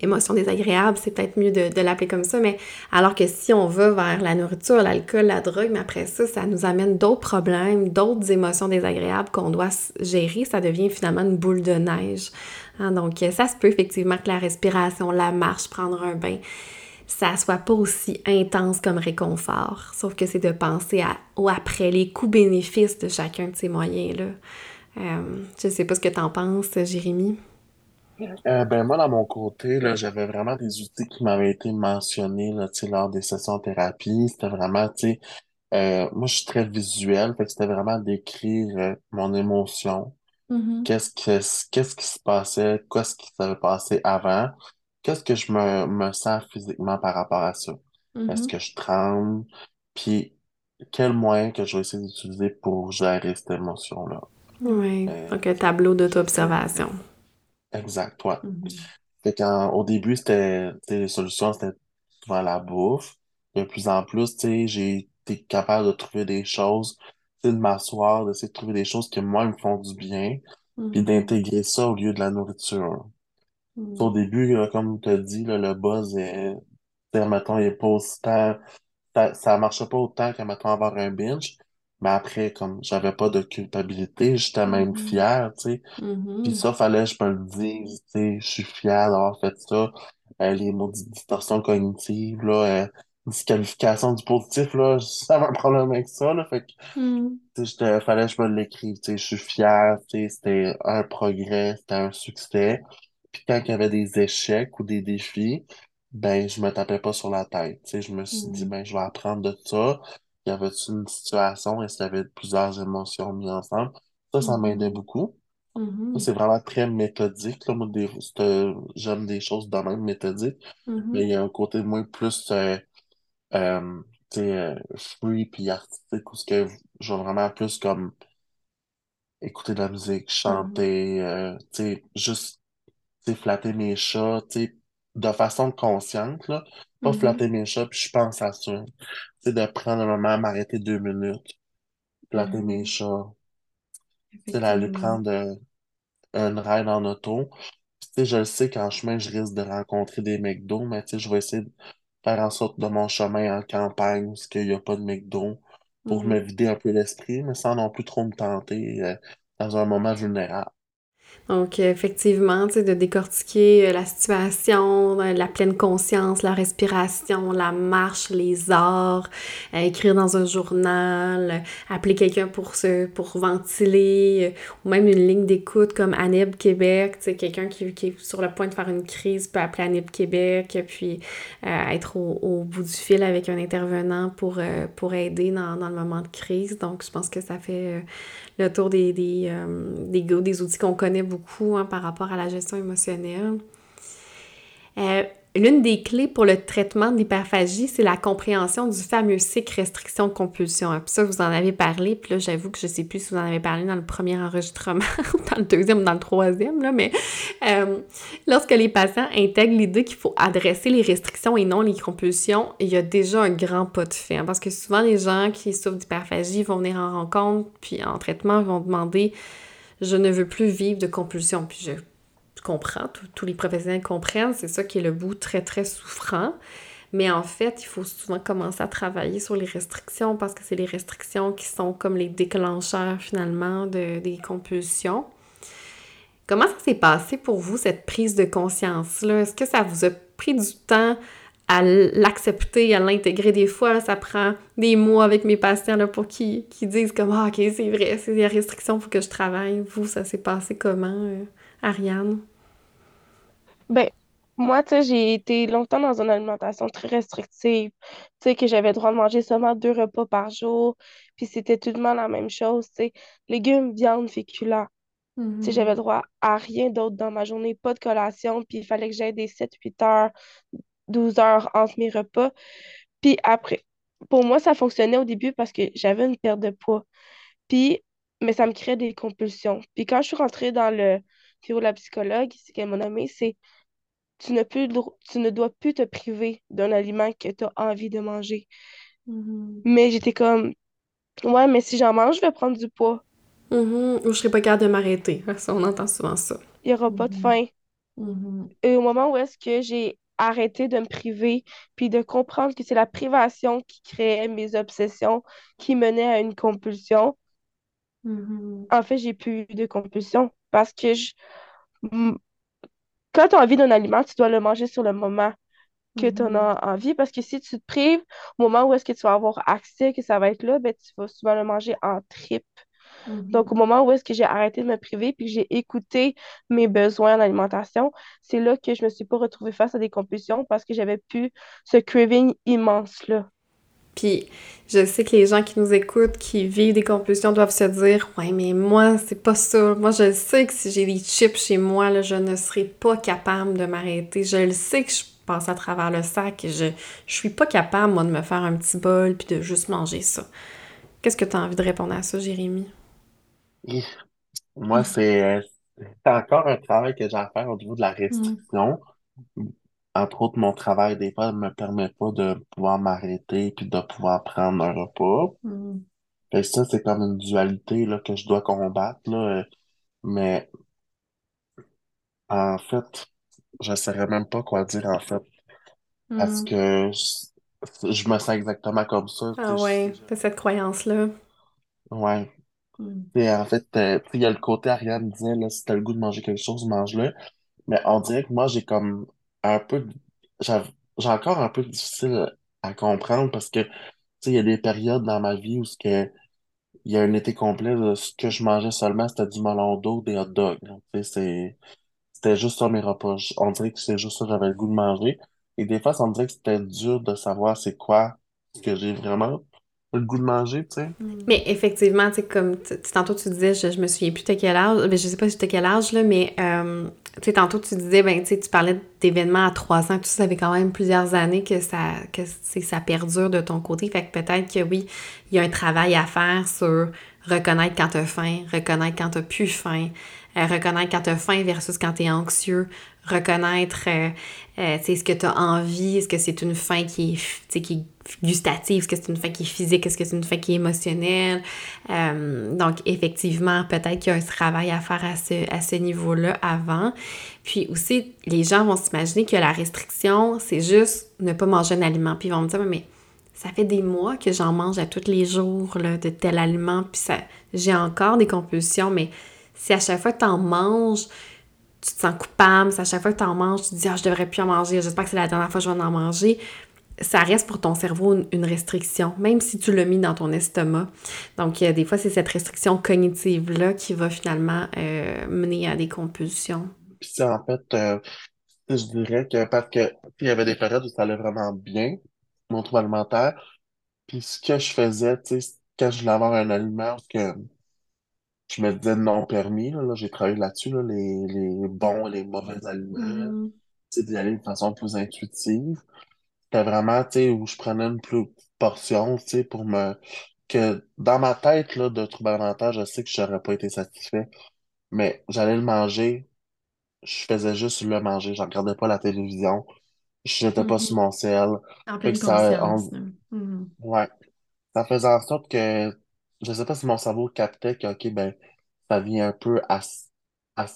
Émotions désagréables, c'est peut-être mieux de, l'appeler comme ça, mais alors que si on va vers la nourriture, l'alcool, la drogue, mais après ça, ça nous amène d'autres problèmes, d'autres émotions désagréables qu'on doit gérer, ça devient finalement une boule de neige. Hein, donc ça se peut effectivement que la respiration, la marche, prendre un bain, ça soit pas aussi intense comme réconfort. Sauf que c'est de penser à, au après, les coûts-bénéfices de chacun de ces moyens-là. Euh, je sais pas ce que t'en penses, Jérémy. Euh, ben moi, dans mon côté, là, j'avais vraiment des outils qui m'avaient été mentionnés là, tu sais, lors des sessions de thérapie. C'était vraiment, tu sais, euh, moi, je suis très visuel, fait que c'était vraiment d'écrire euh, mon émotion. Mm-hmm. Qu'est-ce que, qu'est-ce qui se passait, qu'est-ce qui s'avait passé avant, qu'est-ce que je me, me sens physiquement par rapport à ça. Mm-hmm. Est-ce que je tremble? Puis, quel moyen que je vais essayer d'utiliser pour gérer cette émotion-là? Oui, donc un tableau d'auto-observation. Exact, ouais. Mm-hmm. Fait au début, c'était, les solutions, c'était souvent la bouffe. de plus en plus, j'ai été capable de trouver des choses, de m'asseoir, d'essayer de trouver des choses qui, moi, me font du bien, puis Mhm. d'intégrer ça au lieu de la nourriture. Tu sais, Au début, là, comme tu as dit, là, le buzz est, mettons, il est pas aussi tant- ça, ça marchait pas autant qu'à, mettons, avoir un binge, mais après, comme j'avais pas de culpabilité, j'étais même Mhm. fier, tu sais, puis Mhm. ça, fallait que je me le dise, tu sais, je suis fier d'avoir fait ça. Euh, les maudites distorsions cognitives, là, euh, disqualification du positif, là, j'avais un problème avec ça, là, fait que, tu sais, j'étais- fallait que je me l'écrive, tu sais, je suis fier, tu sais, c'était un progrès, c'était un succès. Puis quand il y avait des échecs ou des défis, ben, je me tapais pas sur la tête, tu sais, je me suis dit, Mhm. ben, je vais apprendre de ça. Il y avait une situation, est-ce qu'il y avait plusieurs émotions mises ensemble? Ça, ça m'aidait Mhm. beaucoup. Ça, Mhm. c'est vraiment très méthodique. Là. Moi, des, euh, j'aime des choses de même méthodiques, mais Mhm. il y a un côté de moi plus euh, euh, euh, free puis artistique où ce que je vais vraiment plus comme écouter de la musique, chanter, euh, juste flatter mes chats, de façon consciente, là. Pas Mhm. flatter mes chats, puis je pense à ça. Sais, de prendre un moment, m'arrêter deux minutes, flatter mes Mhm. chats, tu sais, aller Effectivement. prendre euh, une ride en auto. Tu sais, je le sais qu'en chemin, je risque de rencontrer des McDo, mais tu sais, je vais essayer de faire en sorte de mon chemin en campagne, parce qu'il n'y a pas de McDo, pour me Mhm. vider un peu l'esprit, mais sans non plus trop me tenter euh, dans un moment vulnérable. Donc, effectivement, de décortiquer euh, la situation, euh, la pleine conscience, la respiration, la marche, les arts, euh, écrire dans un journal, appeler quelqu'un pour se, pour ventiler, ou même une ligne d'écoute comme Anib Québec, quelqu'un qui, qui est sur le point de faire une crise peut appeler Anib Québec, puis être au, au bout du fil avec un intervenant pour, pour aider dans, dans le moment de crise. Donc, je pense que ça fait... le tour des, des, des, des outils qu'on connaît beaucoup hein, par rapport à la gestion émotionnelle. Euh, L'une des clés pour le traitement de l'hyperphagie, c'est la compréhension du fameux cycle restriction-compulsion. Puis ça, vous en avez parlé, puis là, j'avoue que je sais plus si vous en avez parlé dans le premier enregistrement, dans le deuxième ou dans le troisième, là, mais euh, lorsque les patients intègrent l'idée qu'il faut adresser les restrictions et non les compulsions, il y a déjà un grand pas de fait. Hein, parce que souvent, les gens qui souffrent d'hyperphagie vont venir en rencontre, puis en traitement, ils vont demander « je ne veux plus vivre de compulsion ». Puis je comprends, tous les professionnels comprennent, c'est ça qui est le bout très, très souffrant. Mais en fait, il faut souvent commencer à travailler sur les restrictions parce que c'est les restrictions qui sont comme les déclencheurs finalement de, des compulsions. Comment ça s'est passé pour vous, cette prise de conscience-là? Est-ce que ça vous a pris du temps à l'accepter, à l'intégrer des fois? Là, ça prend des mois avec mes patients là, pour qu'ils disent comme ah, ok, c'est vrai, c'est des restrictions, il faut que je travaille. Vous, ça s'est passé comment, euh, Ariane? Ben, moi, tu sais, j'ai été longtemps dans une alimentation très restrictive. Tu sais, que j'avais le droit de manger seulement deux repas par jour. Puis c'était tout le temps la même chose, tu sais. Légumes, viande, féculents. Tu sais, j'avais Mhm. droit à rien d'autre dans ma journée, pas de collation. Puis il fallait que j'aie des sept huit heures, 12 heures entre mes repas. Puis après, pour moi, ça fonctionnait au début parce que j'avais une perte de poids. Puis, mais ça me créait des compulsions. Puis quand je suis rentrée dans le bureau de la psychologue, c'est qu'elle m'a nommé, c'est tu ne, peux, tu ne dois plus te priver d'un aliment que tu as envie de manger. Mhm. Mais j'étais comme, ouais, mais si j'en mange, je vais prendre du poids. Mhm. Ou je serais pas capable de m'arrêter. On entend souvent ça. Il n'y aura pas de Mhm. faim. Et au moment où est-ce que j'ai arrêté de me priver, puis de comprendre que c'est la privation qui créait mes obsessions, qui menait à une compulsion, Mhm. en fait, j'ai plus eu de compulsion. Parce que je, quand tu as envie d'un aliment, tu dois le manger sur le moment. que tu en Mhm. as envie. Parce que si tu te prives, au moment où est-ce que tu vas avoir accès, que ça va être là, ben, tu vas souvent le manger en trip. Donc, au Mhm. moment où est-ce que j'ai arrêté de me priver puis que j'ai écouté mes besoins en alimentation, c'est là que je me suis pas retrouvée face à des compulsions parce que j'avais plus ce craving immense-là. Puis, je sais que les gens qui nous écoutent, qui vivent des compulsions, doivent se dire Ouais, mais moi, c'est pas ça. Moi, je sais que si j'ai des chips chez moi, là, je ne serai pas capable de m'arrêter. Je le sais que je passe à travers le sac et je, je suis pas capable, moi, de me faire un petit bol puis de juste manger ça. Qu'est-ce que tu as envie de répondre à ça, Jérémy? Et moi, c'est c'est encore un travail que j'ai à faire au niveau de la restriction. entre autres, mon travail, des fois, ne me permet pas de pouvoir m'arrêter puis de pouvoir prendre un repas. Mm. Fait que ça, c'est comme une dualité là, que je dois combattre. Là, mais en fait, je ne saurais même pas quoi dire en fait. Parce Mm. que je, je me sens exactement comme ça. Ah ouais, je- cette croyance-là. ouais. Sais, en fait, euh, il y a le côté Ariane disait, là, si t'as le goût de manger quelque chose, mange-le. Mais on dirait que moi, j'ai comme un peu, j'ai encore un peu difficile à comprendre parce que, tu sais, il y a des périodes dans ma vie où il y a un été complet, là, ce que je mangeais seulement, c'était du melon d'eau, des hot dogs. c'était juste ça mes repas. On dirait que c'est juste ça que j'avais le goût de manger. Et des fois, ça me dirait que c'était dur de savoir c'est quoi ce que j'ai vraiment le goût de manger, tu sais. Mais effectivement, tu sais, comme tu- tu- tantôt tu disais, je, je me souviens plus de quel âge, ben, je sais pas si t'as quel âge, là, mais euh, tu sais, tantôt tu disais, ben, tu sais, tu parlais d'événements à trois ans, ça fait quand même plusieurs années que ça, que ça perdure de ton côté. Fait que peut-être que oui, il y a un travail à faire sur reconnaître quand t'as faim, reconnaître quand t'as plus faim, euh, reconnaître quand t'as faim versus quand t'es anxieux, reconnaître, euh, tu sais, est-ce que t'as envie, est-ce que c'est une faim qui tu qui est gustative, est-ce que c'est une faim qui est physique, est-ce que c'est une faim qui est émotionnelle? Euh, donc, effectivement, peut-être qu'il y a un travail à faire à ce, à ce niveau-là avant. Puis aussi, les gens vont s'imaginer que la restriction, c'est juste ne pas manger un aliment. Puis ils vont me dire, mais ça fait des mois que j'en mange à tous les jours là, de tel aliment, puis ça, j'ai encore des compulsions, mais si à chaque fois que tu en manges, tu te sens coupable, si à chaque fois que tu en manges, tu te dis, ah, je devrais plus en manger, j'espère que c'est la dernière fois que je vais en manger, ça reste pour ton cerveau une, restriction, même si tu l'as mis dans ton estomac. Donc, euh, des fois, c'est cette restriction cognitive-là qui va finalement euh, mener à des compulsions. Puis ça, en fait, euh, je dirais que parce que il y avait des périodes où ça allait vraiment bien, mon trouble alimentaire. Puis ce que je faisais, tu sais, quand je voulais avoir un aliment, que je me disais non permis, là, là, j'ai travaillé là-dessus, là, les, les bons et les mauvais aliments, tu sais, d'y aller de façon plus intuitive. C'était vraiment, tu sais, où je prenais une plus portion, tu sais, pour me... que dans ma tête, là, de trouble alimentaire, je sais que je n'aurais pas été satisfait, mais j'allais le manger, je faisais juste le manger, je regardais pas la télévision, je n'étais pas sur mon sel. En pleine ça, on-. Mhm. ouais, ça faisait en sorte que, je sais pas si mon cerveau captait que, ok, ben, ça vient un peu à,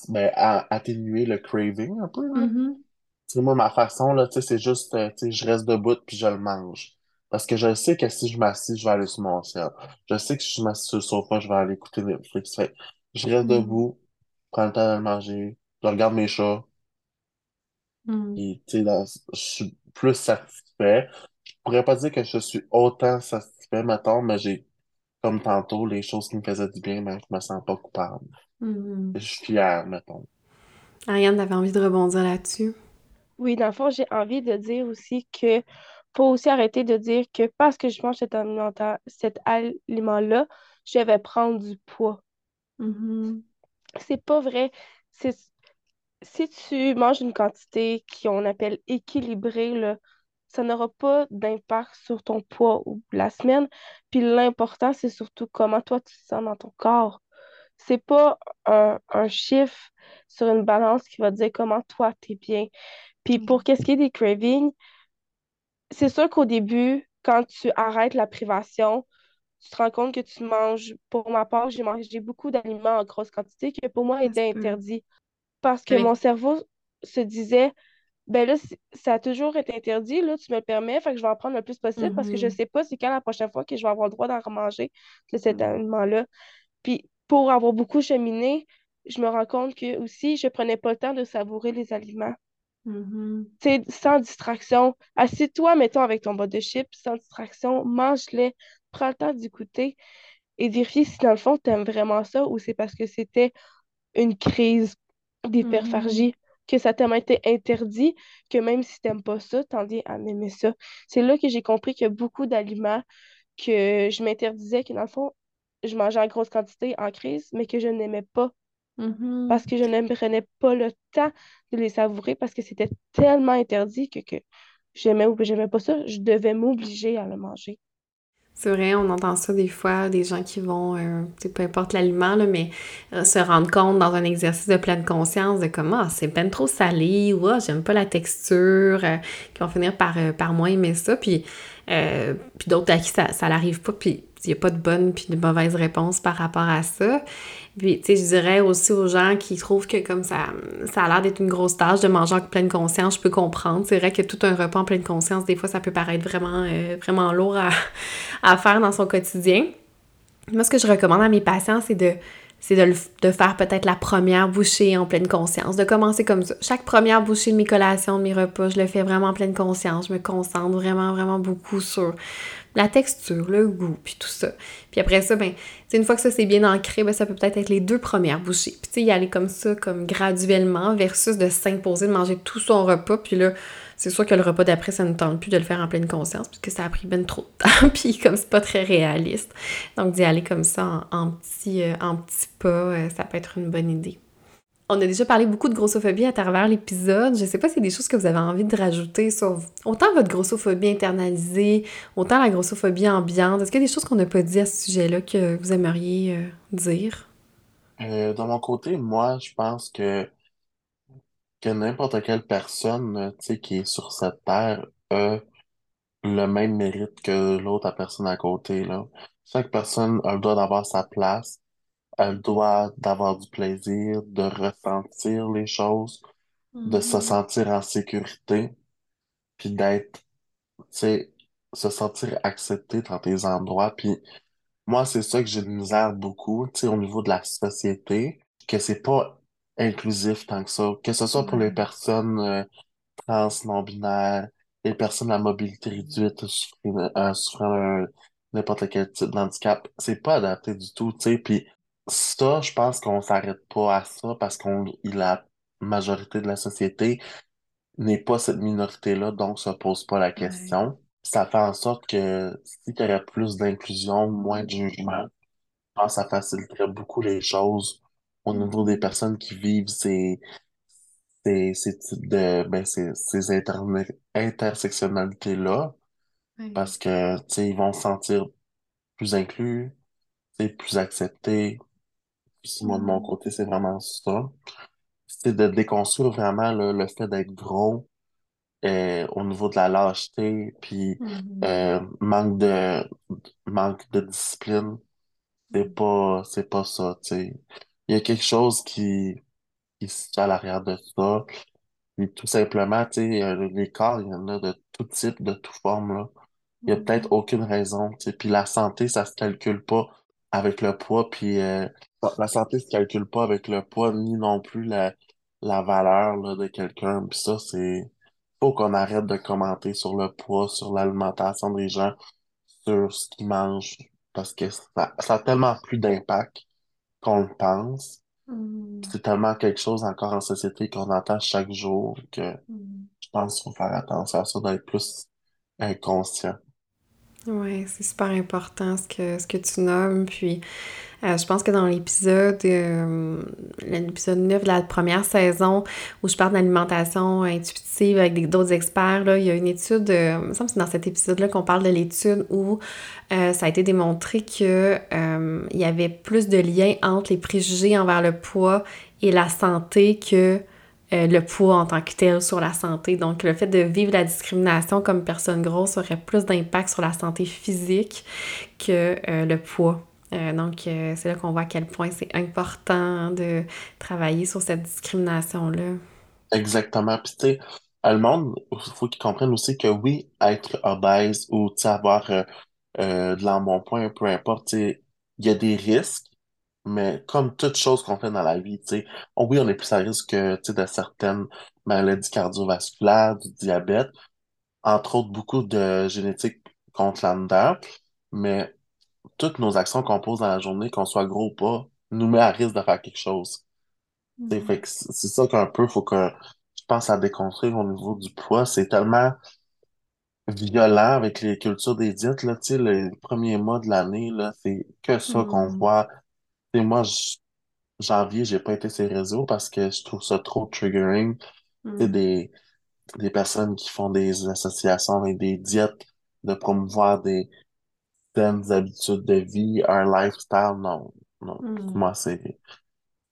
ben, à- atténuer le craving un peu, là. Mhm. Tu sais, moi, ma façon, là, tu sais, c'est juste, euh, tu sais, je reste debout puis je le mange. Parce que je sais que si je m'assis, je vais aller sur mon ciel. Je sais que si je m'assis sur le sofa, je vais aller écouter Netflix. Fait je reste Mhm. debout, prends le temps de le manger, je regarde mes chats, et tu sais, je suis plus satisfait. Je pourrais pas dire que je suis autant satisfait, mettons, mais j'ai, comme tantôt, les choses qui me faisaient du bien, mais je me sens pas coupable. Mhm. Je suis fier, mettons. Ariane, t'avais envie de rebondir là-dessus? Oui, dans le fond, j'ai envie de dire aussi que faut aussi arrêter de dire que parce que je mange cet cet aliment-là, je vais prendre du poids. Mhm. C'est pas vrai. Si tu manges une quantité qu'on appelle équilibrée, là, ça n'aura pas d'impact sur ton poids ou la semaine. Puis l'important, c'est surtout comment toi tu te sens dans ton corps. C'est pas un, un chiffre sur une balance qui va te dire comment toi t'es bien. Puis pour qu'est-ce qui est des cravings, c'est sûr qu'au début, quand tu arrêtes la privation, tu te rends compte que tu manges, pour ma part, j'ai mangé beaucoup d'aliments en grosse quantité qui pour moi étaient interdits. Parce que Oui. mon cerveau se disait, ben là, ça a toujours été interdit, là, tu me le permets, fait que je vais en prendre le plus possible parce que je Mhm. sais pas c'est quand la prochaine fois que je vais avoir le droit d'en remanger de cet Mhm. aliment-là. Puis pour avoir beaucoup cheminé, je me rends compte que aussi, je prenais pas le temps de savourer les aliments. Tu sais, sans distraction. Assieds-toi, mettons, avec ton bol de chips, sans distraction, mange-les, prends le temps d'y goûter et vérifie si, dans le fond, tu aimes vraiment ça ou c'est parce que c'était une crise d'hyperphagie, que ça t'a été interdit, que même si t'aimes pas ça, t'en viens à aimer ça. C'est là que j'ai compris qu'il y a beaucoup d'aliments que je m'interdisais, que dans le fond, je mangeais en grosse quantité en crise, mais que je n'aimais pas Mhm. parce que je ne prenais pas le temps de les savourer parce que c'était tellement interdit que, que j'aimais ou que j'aimais pas ça, je devais m'obliger à le manger. C'est vrai, on entend ça des fois, des gens qui vont, euh, peu importe l'aliment, mais euh, se rendre compte dans un exercice de pleine conscience de comment ah, c'est ben trop salé ou ah, j'aime pas la texture, euh, qui vont finir par, par moins aimer ça. Puis, puis d'autres à qui ça, ça n'arrive pas, puis il n'y a pas de bonne puis de mauvaise réponse par rapport à ça. Puis, tu sais, je dirais aussi aux gens qui trouvent que comme ça, ça a l'air d'être une grosse tâche de manger en pleine conscience, je peux comprendre. C'est vrai que tout un repas en pleine conscience, des fois, ça peut paraître vraiment, euh, vraiment lourd à, faire dans son quotidien. Moi, ce que je recommande à mes patients, c'est de c'est de, de, faire peut-être la première bouchée en pleine conscience, de commencer comme ça. Chaque première bouchée de mes collations, de mes repas, je le fais vraiment en pleine conscience. Je me concentre vraiment, vraiment beaucoup sur la texture, le goût, puis tout ça. Puis après ça, ben, une fois que ça c'est bien ancré, ben, ça peut peut-être être les deux premières bouchées. Puis tu sais, y aller comme ça, comme graduellement, versus de s'imposer de manger tout son repas, puis là, c'est sûr que le repas d'après, ça ne tente plus de le faire en pleine conscience, puisque ça a pris ben trop de temps, puis comme c'est pas très réaliste. Donc d'y aller comme ça en, petits euh, en petit pas, euh, ça peut être une bonne idée. On a déjà parlé beaucoup de grossophobie à travers l'épisode. Je sais pas si c'est des choses que vous avez envie de rajouter sur autant votre grossophobie internalisée, autant la grossophobie ambiante. Est-ce qu'il y a des choses qu'on n'a pas dit à ce sujet-là que vous aimeriez euh, dire? Euh, de mon côté, moi, je pense que, n'importe quelle personne qui est sur cette terre a le même mérite que l'autre personne à côté. Chaque personne a le droit d'avoir sa place elle doit d'avoir du plaisir, de ressentir les choses, de se mm-hmm. sentir en sécurité, puis d'être, tu sais, se sentir accepté dans tes endroits. Puis moi, c'est ça que j'ai de misère beaucoup, tu sais, au niveau de la société, que c'est pas inclusif tant que ça, que ce soit pour les personnes euh, trans, non-binaires, les personnes à mobilité réduite, souffrant, souffrant n'importe quel type d'handicap, c'est pas adapté du tout, tu sais, puis ça, je pense qu'on s'arrête pas à ça parce qu'on la majorité de la société n'est pas cette minorité-là, donc se pose pas la question. Ça fait en sorte que si y aurait plus d'inclusion, moins de jugement, je pense que ça faciliterait beaucoup les choses au niveau des personnes qui vivent ces, ces, ces types de ben, ces, ces intersectionnalités-là. Parce que, ils vont se sentir plus inclus, plus acceptés, moi, de mon côté, c'est vraiment ça. C'est de déconstruire vraiment le fait d'être gros euh, au niveau de la lâcheté, puis mm-hmm. euh, manque de manque de discipline. C'est Mm. pas c'est pas ça, tu sais. Il y a quelque chose qui, qui se à l'arrière de ça. Puis tout simplement, tu sais, euh, les corps, il y en a de tout type, de toute forme, là. Il y a peut-être Mm-hmm. aucune raison, tu sais. Puis la santé, ça se calcule pas avec le poids, puis euh, la santé se calcule pas avec le poids, ni non plus la, la valeur là, de quelqu'un. Puis ça, c'est... Faut qu'on arrête de commenter sur le poids, sur l'alimentation des gens, sur ce qu'ils mangent, parce que ça, ça a tellement plus d'impact qu'on le pense. Mm. C'est tellement quelque chose encore en société qu'on entend chaque jour que Mm. je pense qu'il faut faire attention à ça, d'être plus inconscient. Ouais, c'est super important ce que, ce que tu nommes. Puis, euh, je pense que dans l'épisode, euh, l'épisode 9 de la première saison, où je parle d'alimentation intuitive avec d'autres experts, là, il y a une étude, euh, il me semble que c'est dans cet épisode-là qu'on parle de l'étude où ça a été démontré euh, il y avait plus de liens entre les préjugés envers le poids et la santé que euh, le poids en tant que tel sur la santé. Donc, le fait de vivre la discrimination comme personne grosse aurait plus d'impact sur la santé physique que euh, le poids. Euh, donc, c'est là qu'on voit à quel point c'est important de travailler sur cette discrimination-là. Exactement. Puis, tu sais, le monde, il faut qu'ils comprennent aussi que oui, être obèse ou, avoir de l'embonpoint, peu importe, il y a des risques, mais comme toute chose qu'on fait dans la vie, tu sais, oh oui, on est plus à risque de certaines maladies cardiovasculaires, du diabète, entre autres beaucoup de génétique contre là mais toutes nos actions qu'on pose dans la journée, qu'on soit gros ou pas, nous met à risque de faire quelque chose. Fait que c'est ça qu'un peu, faut que je pense à déconstruire au niveau du poids. C'est tellement violent avec les cultures des diètes, là, tu sais, les premiers mois de l'année, là, c'est que ça qu'on Mm. voit. Et moi, janvier, j'ai pas été les réseaux parce que je trouve ça trop triggering. Tu sais, Mm. des, des personnes qui font des associations avec des diètes, de promouvoir des, saines habitudes de vie, un lifestyle, non. Non, Hmm. moi, c'est,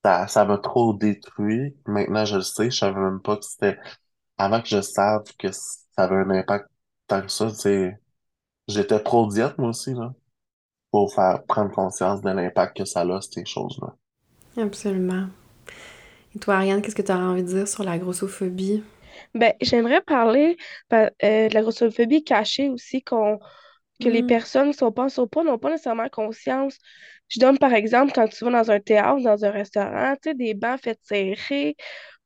ça, ça m'a trop détruit. Maintenant, je le sais, je savais même pas que c'était, avant que je sache que ça avait un impact tant que ça, c'est, j'étais pro diète, moi aussi, là, pour faire prendre conscience de l'impact que ça a, ces choses-là. Absolument. Et toi, Ariane, qu'est-ce que tu aurais envie de dire sur la grossophobie? Ben, j'aimerais parler pa- euh, de la grossophobie cachée aussi, qu'on, que les Hmm. personnes qui sont pas en surpoids n'ont pas nécessairement conscience. Je donne par exemple quand tu vas dans un théâtre, dans un restaurant, tu sais, des bancs faits serrés,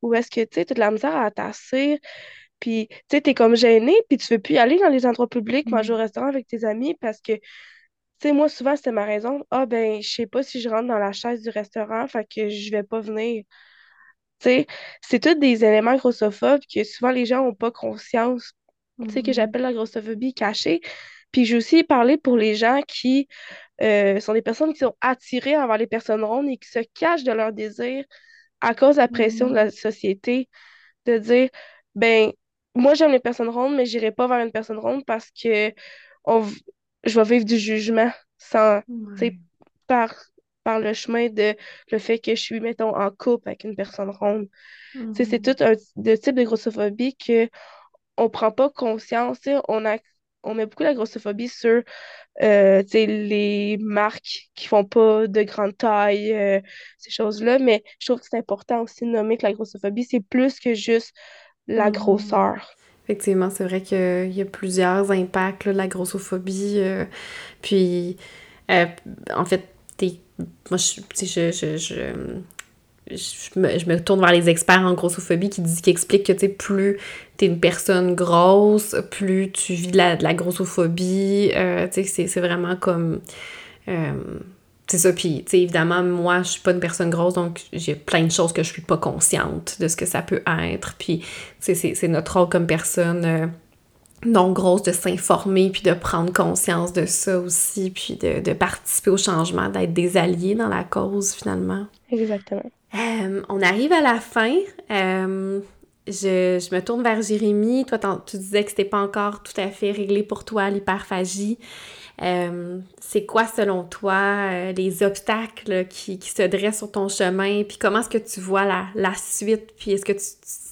où est-ce que tu t'as de la misère à t'asseoir, puis tu sais, t'es comme gêné, puis tu veux plus y aller dans les endroits publics, manger au Hmm. restaurant avec tes amis, parce que, tu sais, moi, souvent, c'était ma raison. Ah, ben, je sais pas si je rentre dans la chaise du restaurant, fait que je vais pas venir. Tu sais, c'est tous des éléments grossophobes que souvent les gens n'ont pas conscience, tu sais, que Mhm. j'appelle la grossophobie cachée. Puis j'ai aussi parlé pour les gens qui euh, sont des personnes qui sont attirées envers les personnes rondes et qui se cachent de leur désir à cause de la pression de Mhm. la société, de dire, ben, moi j'aime les personnes rondes, mais j'irai pas vers une personne ronde parce que on, je vais vivre du jugement sans, Ouais. par, par le chemin de le fait que je suis, mettons, en couple avec une personne ronde. C'est Mhm. tout un de type de grossophobie que on prend pas conscience. On a, on met beaucoup la grossophobie sur euh, les marques qui font pas de grande taille, euh, ces choses-là, mais je trouve que c'est important aussi de nommer que la grossophobie, c'est plus que juste la grosseur. Effectivement, c'est vrai qu'il y a plusieurs impacts de la grossophobie. euh, puis, euh, en fait, t'es- moi, je, je, je, je, me, je me tourne vers les experts en grossophobie qui, disent, qui expliquent que plus t'es une personne grosse, plus tu vis de la, grossophobie. euh, c'est c'est vraiment comme. C'est ça, puis tu sais, évidemment, moi, je suis pas une personne grosse, donc j'ai plein de choses que je suis pas consciente de ce que ça peut être. Puis, c'est notre rôle comme personne euh, non grosse de s'informer, puis de prendre conscience de ça aussi, puis de, de participer au changement, d'être des alliés dans la cause, finalement. Exactement. Euh, on arrive à la fin. Euh, je, je me tourne vers Jérémy. Toi, t'en- tu disais que c'était pas encore tout à fait réglé pour toi, l'hyperphagie. Euh, c'est quoi, selon toi, euh, les obstacles qui, qui se dressent sur ton chemin? Puis comment est-ce que tu vois la, la suite? Puis est-ce que tu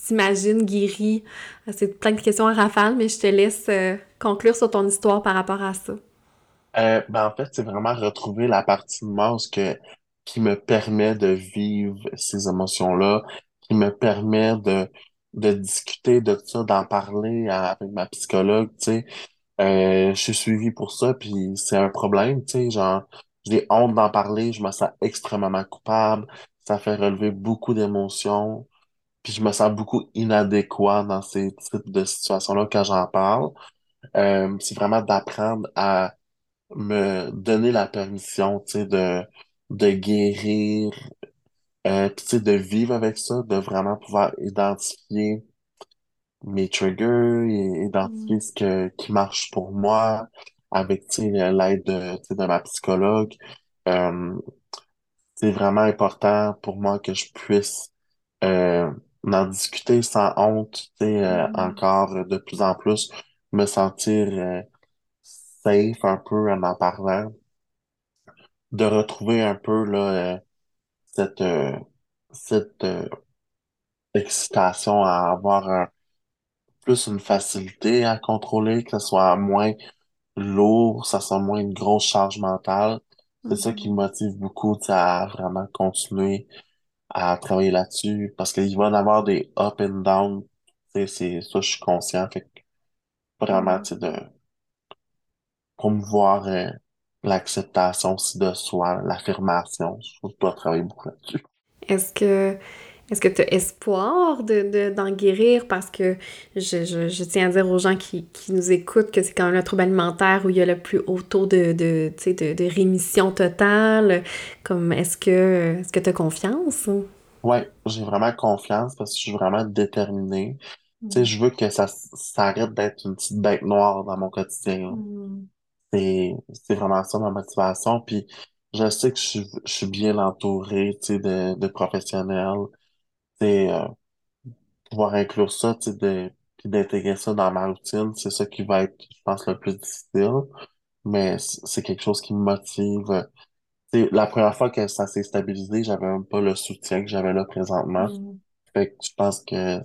t'imagines guéri? Euh, C'est plein de questions à rafale, mais je te laisse conclure sur ton histoire par rapport à ça. Ben, en fait, c'est vraiment retrouver la partie de moi que, qui me permet de vivre ces émotions-là, qui me permet de, de discuter de ça, d'en parler avec ma psychologue, tu sais. Euh, je suis suivi pour ça, puis c'est un problème, tu sais, genre, j'ai honte d'en parler, je me sens extrêmement coupable, ça fait relever beaucoup d'émotions, puis je me sens beaucoup inadéquat dans ces types de situations-là quand j'en parle. Euh, c'est vraiment d'apprendre à me donner la permission, tu sais, de, de guérir, euh, puis tu sais, de vivre avec ça, de vraiment pouvoir identifier mes triggers et Mm. identifier ce que, qui marche pour moi avec, l'aide de, de ma psychologue. Euh, c'est vraiment important pour moi que je puisse euh, en discuter sans honte, euh, Mm. encore de plus en plus, me sentir euh, safe un peu en en parlant, de retrouver un peu là, euh, cette, euh, cette euh, excitation à avoir un- plus une facilité à contrôler, que ce soit moins lourd, ça soit moins une grosse charge mentale. C'est ça qui me motive beaucoup, à vraiment continuer à travailler là-dessus, parce qu'il va y en avoir des up and down, tu sais, c'est ça, je suis conscient, fait que vraiment, tu sais, de promouvoir euh, l'acceptation aussi de soi, l'affirmation, que je dois travailler beaucoup là-dessus. Est-ce que est-ce que tu as espoir de, de- d'en guérir? Parce que je, je- je tiens à dire aux gens qui, qui nous écoutent que c'est quand même le trouble alimentaire où il y a le plus haut taux de, de, de, de rémission totale. Comme est-ce que est-ce que tu as confiance? Ouais, j'ai vraiment confiance parce que je suis vraiment déterminé. Tu sais, Mm. je veux que ça, ça arrête d'être une petite bête noire dans mon quotidien. Mm. C'est, c'est vraiment ça ma motivation. Puis je sais que je suis, je suis bien entouré, tu sais, de, de professionnels. Sais, euh, pouvoir inclure ça, tu sais, de, puis d'intégrer ça dans ma routine, c'est ça qui va être, je pense, le plus difficile. mais c'est quelque chose qui me motive. C'est la première fois que ça s'est stabilisé, j'avais même pas le soutien que j'avais là présentement. Mm. Fait que je pense que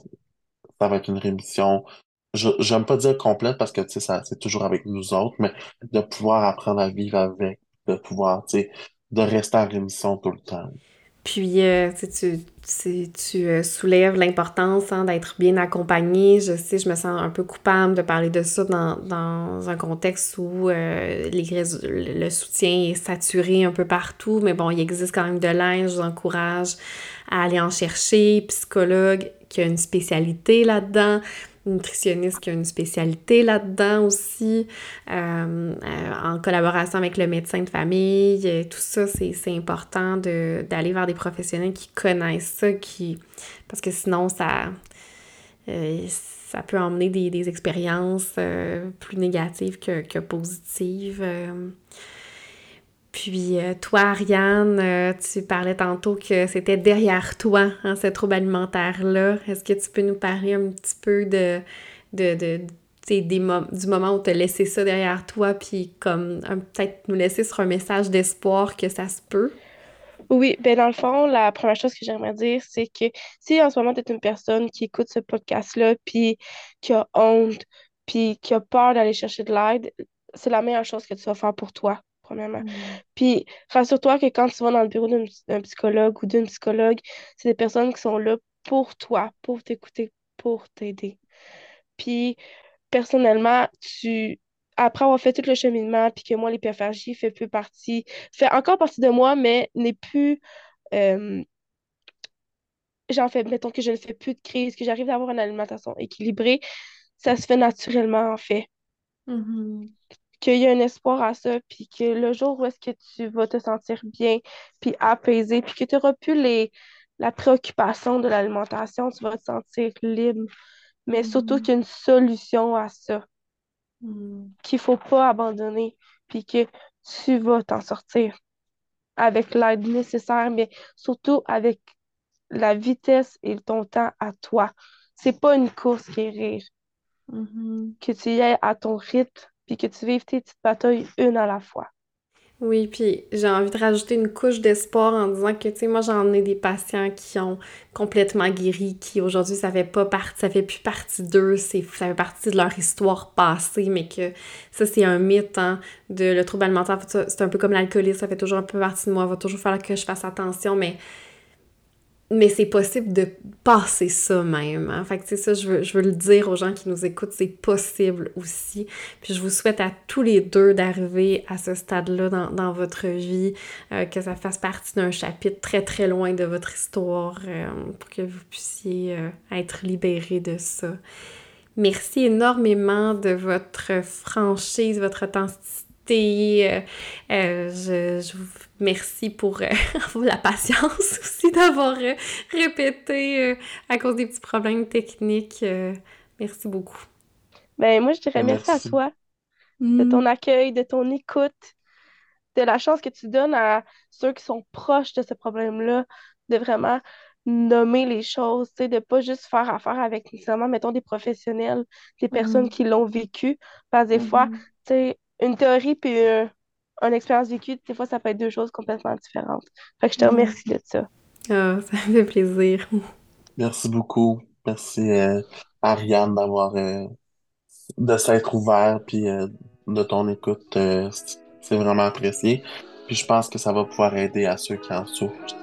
ça va être une rémission. Je j'aime pas dire complète parce que tu sais ça c'est toujours avec nous autres, mais de pouvoir apprendre à vivre avec, de pouvoir tu sais de rester en rémission tout le temps. Puis, euh, tu, tu, tu euh, soulèves l'importance hein, d'être bien accompagné. Je sais, je me sens un peu coupable de parler de ça dans, dans un contexte où euh, les, le soutien est saturé un peu partout, mais bon, il existe quand même de l'aide. Je vous encourage à aller en chercher. Psychologue qui a une spécialité là-dedans nutritionniste qui a une spécialité là-dedans aussi, euh, euh, en collaboration avec le médecin de famille. Euh, tout ça, c'est important d'aller vers des professionnels qui connaissent ça, qui parce que sinon, ça, ça peut emmener des, des expériences plus négatives que, que positives. Puis euh, toi, Ariane, euh, tu parlais tantôt que c'était derrière toi, hein, ce trouble alimentaire-là. Est-ce que tu peux nous parler un petit peu de, de, de des du moment où tu as laissé ça derrière toi, puis comme peut-être nous laisser sur un message d'espoir que ça se peut? Oui, ben dans le fond, la première chose que j'aimerais dire, c'est que si en ce moment tu es une personne qui écoute ce podcast-là, puis qui a honte, puis qui a peur d'aller chercher de l'aide, c'est la meilleure chose que tu vas faire pour toi premièrement. Mm. Puis, rassure-toi que quand tu vas dans le bureau d'un psychologue ou d'une psychologue, c'est des personnes qui sont là pour toi, pour t'écouter, pour t'aider. Puis, personnellement, tu après avoir fait tout le cheminement, puis que moi, l'hyperphagie fait plus partie, fait encore partie de moi, mais n'est plus. Euh, j'en fais, mettons que je ne fais plus de crise, que j'arrive à avoir une alimentation équilibrée, ça se fait naturellement, en fait. Mm-hmm qu'il y a un espoir à ça, puis que le jour où est-ce que tu vas te sentir bien, puis apaisé, puis que tu n'auras plus les, la préoccupation de l'alimentation, tu vas te sentir libre. Mais surtout mm. qu'il y a une solution à ça, mm. qu'il ne faut pas abandonner, puis que tu vas t'en sortir avec l'aide nécessaire, mais surtout avec la vitesse et ton temps à toi. C'est pas une course qui est rire. Mm-hmm. Que tu y ailles à ton rythme, puis que tu vives tes petites batailles une à la fois. Oui, puis j'ai envie de rajouter une couche d'espoir en disant que, tu sais, moi, j'en ai des patients qui ont complètement guéri, qui aujourd'hui, ça fait pas partie, ça fait plus partie d'eux, ça fait partie de leur histoire passée, mais que ça, c'est un mythe, hein, de le trouble alimentaire, c'est un peu comme l'alcoolisme, ça fait toujours un peu partie de moi, va toujours falloir que je fasse attention, mais mais c'est possible de passer ça même. Hein? Fait c'est ça, je veux, je veux le dire aux gens qui nous écoutent, c'est possible aussi. Puis je vous souhaite à tous les deux d'arriver à ce stade-là dans, dans, votre vie, euh, que ça fasse partie d'un chapitre très très loin de votre histoire euh, pour que vous puissiez euh, être libérés de ça. Merci énormément de votre franchise, votre authenticité euh, euh, je, vous remercie pour, euh, la patience aussi d'avoir répété à cause des petits problèmes techniques. merci beaucoup. Ben, moi, je dirais merci, à toi de ton mm. accueil, de ton écoute, de la chance que tu donnes à ceux qui sont proches de ce problème-là, de vraiment nommer les choses, de ne pas juste faire affaire avec nécessairement, mettons, des professionnels, des personnes mm. qui l'ont vécu. Parce que des fois, mm-hmm. tu sais, une théorie puis euh, une expérience vécue, des fois, ça peut être deux choses complètement différentes. Fait que je te remercie de ça. Ah, ça me fait plaisir. Merci beaucoup. Merci, euh, Ariane, d'avoir euh, de s'être ouvert puis de ton écoute. c'est vraiment apprécié. Puis je pense que ça va pouvoir aider à ceux qui en souffrent.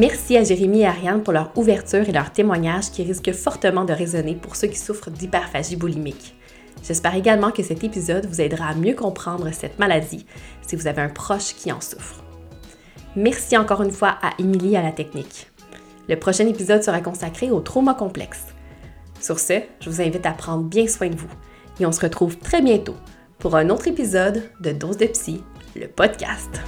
Merci à Jérémy et Ariane pour leur ouverture et leur témoignage qui risquent fortement de résonner pour ceux qui souffrent d'hyperphagie boulimique. J'espère également que cet épisode vous aidera à mieux comprendre cette maladie si vous avez un proche qui en souffre. Merci encore une fois à Émilie à la technique. Le prochain épisode sera consacré au trauma complexe. Sur ce, je vous invite à prendre bien soin de vous et on se retrouve très bientôt pour un autre épisode de Dose de Psy, le podcast.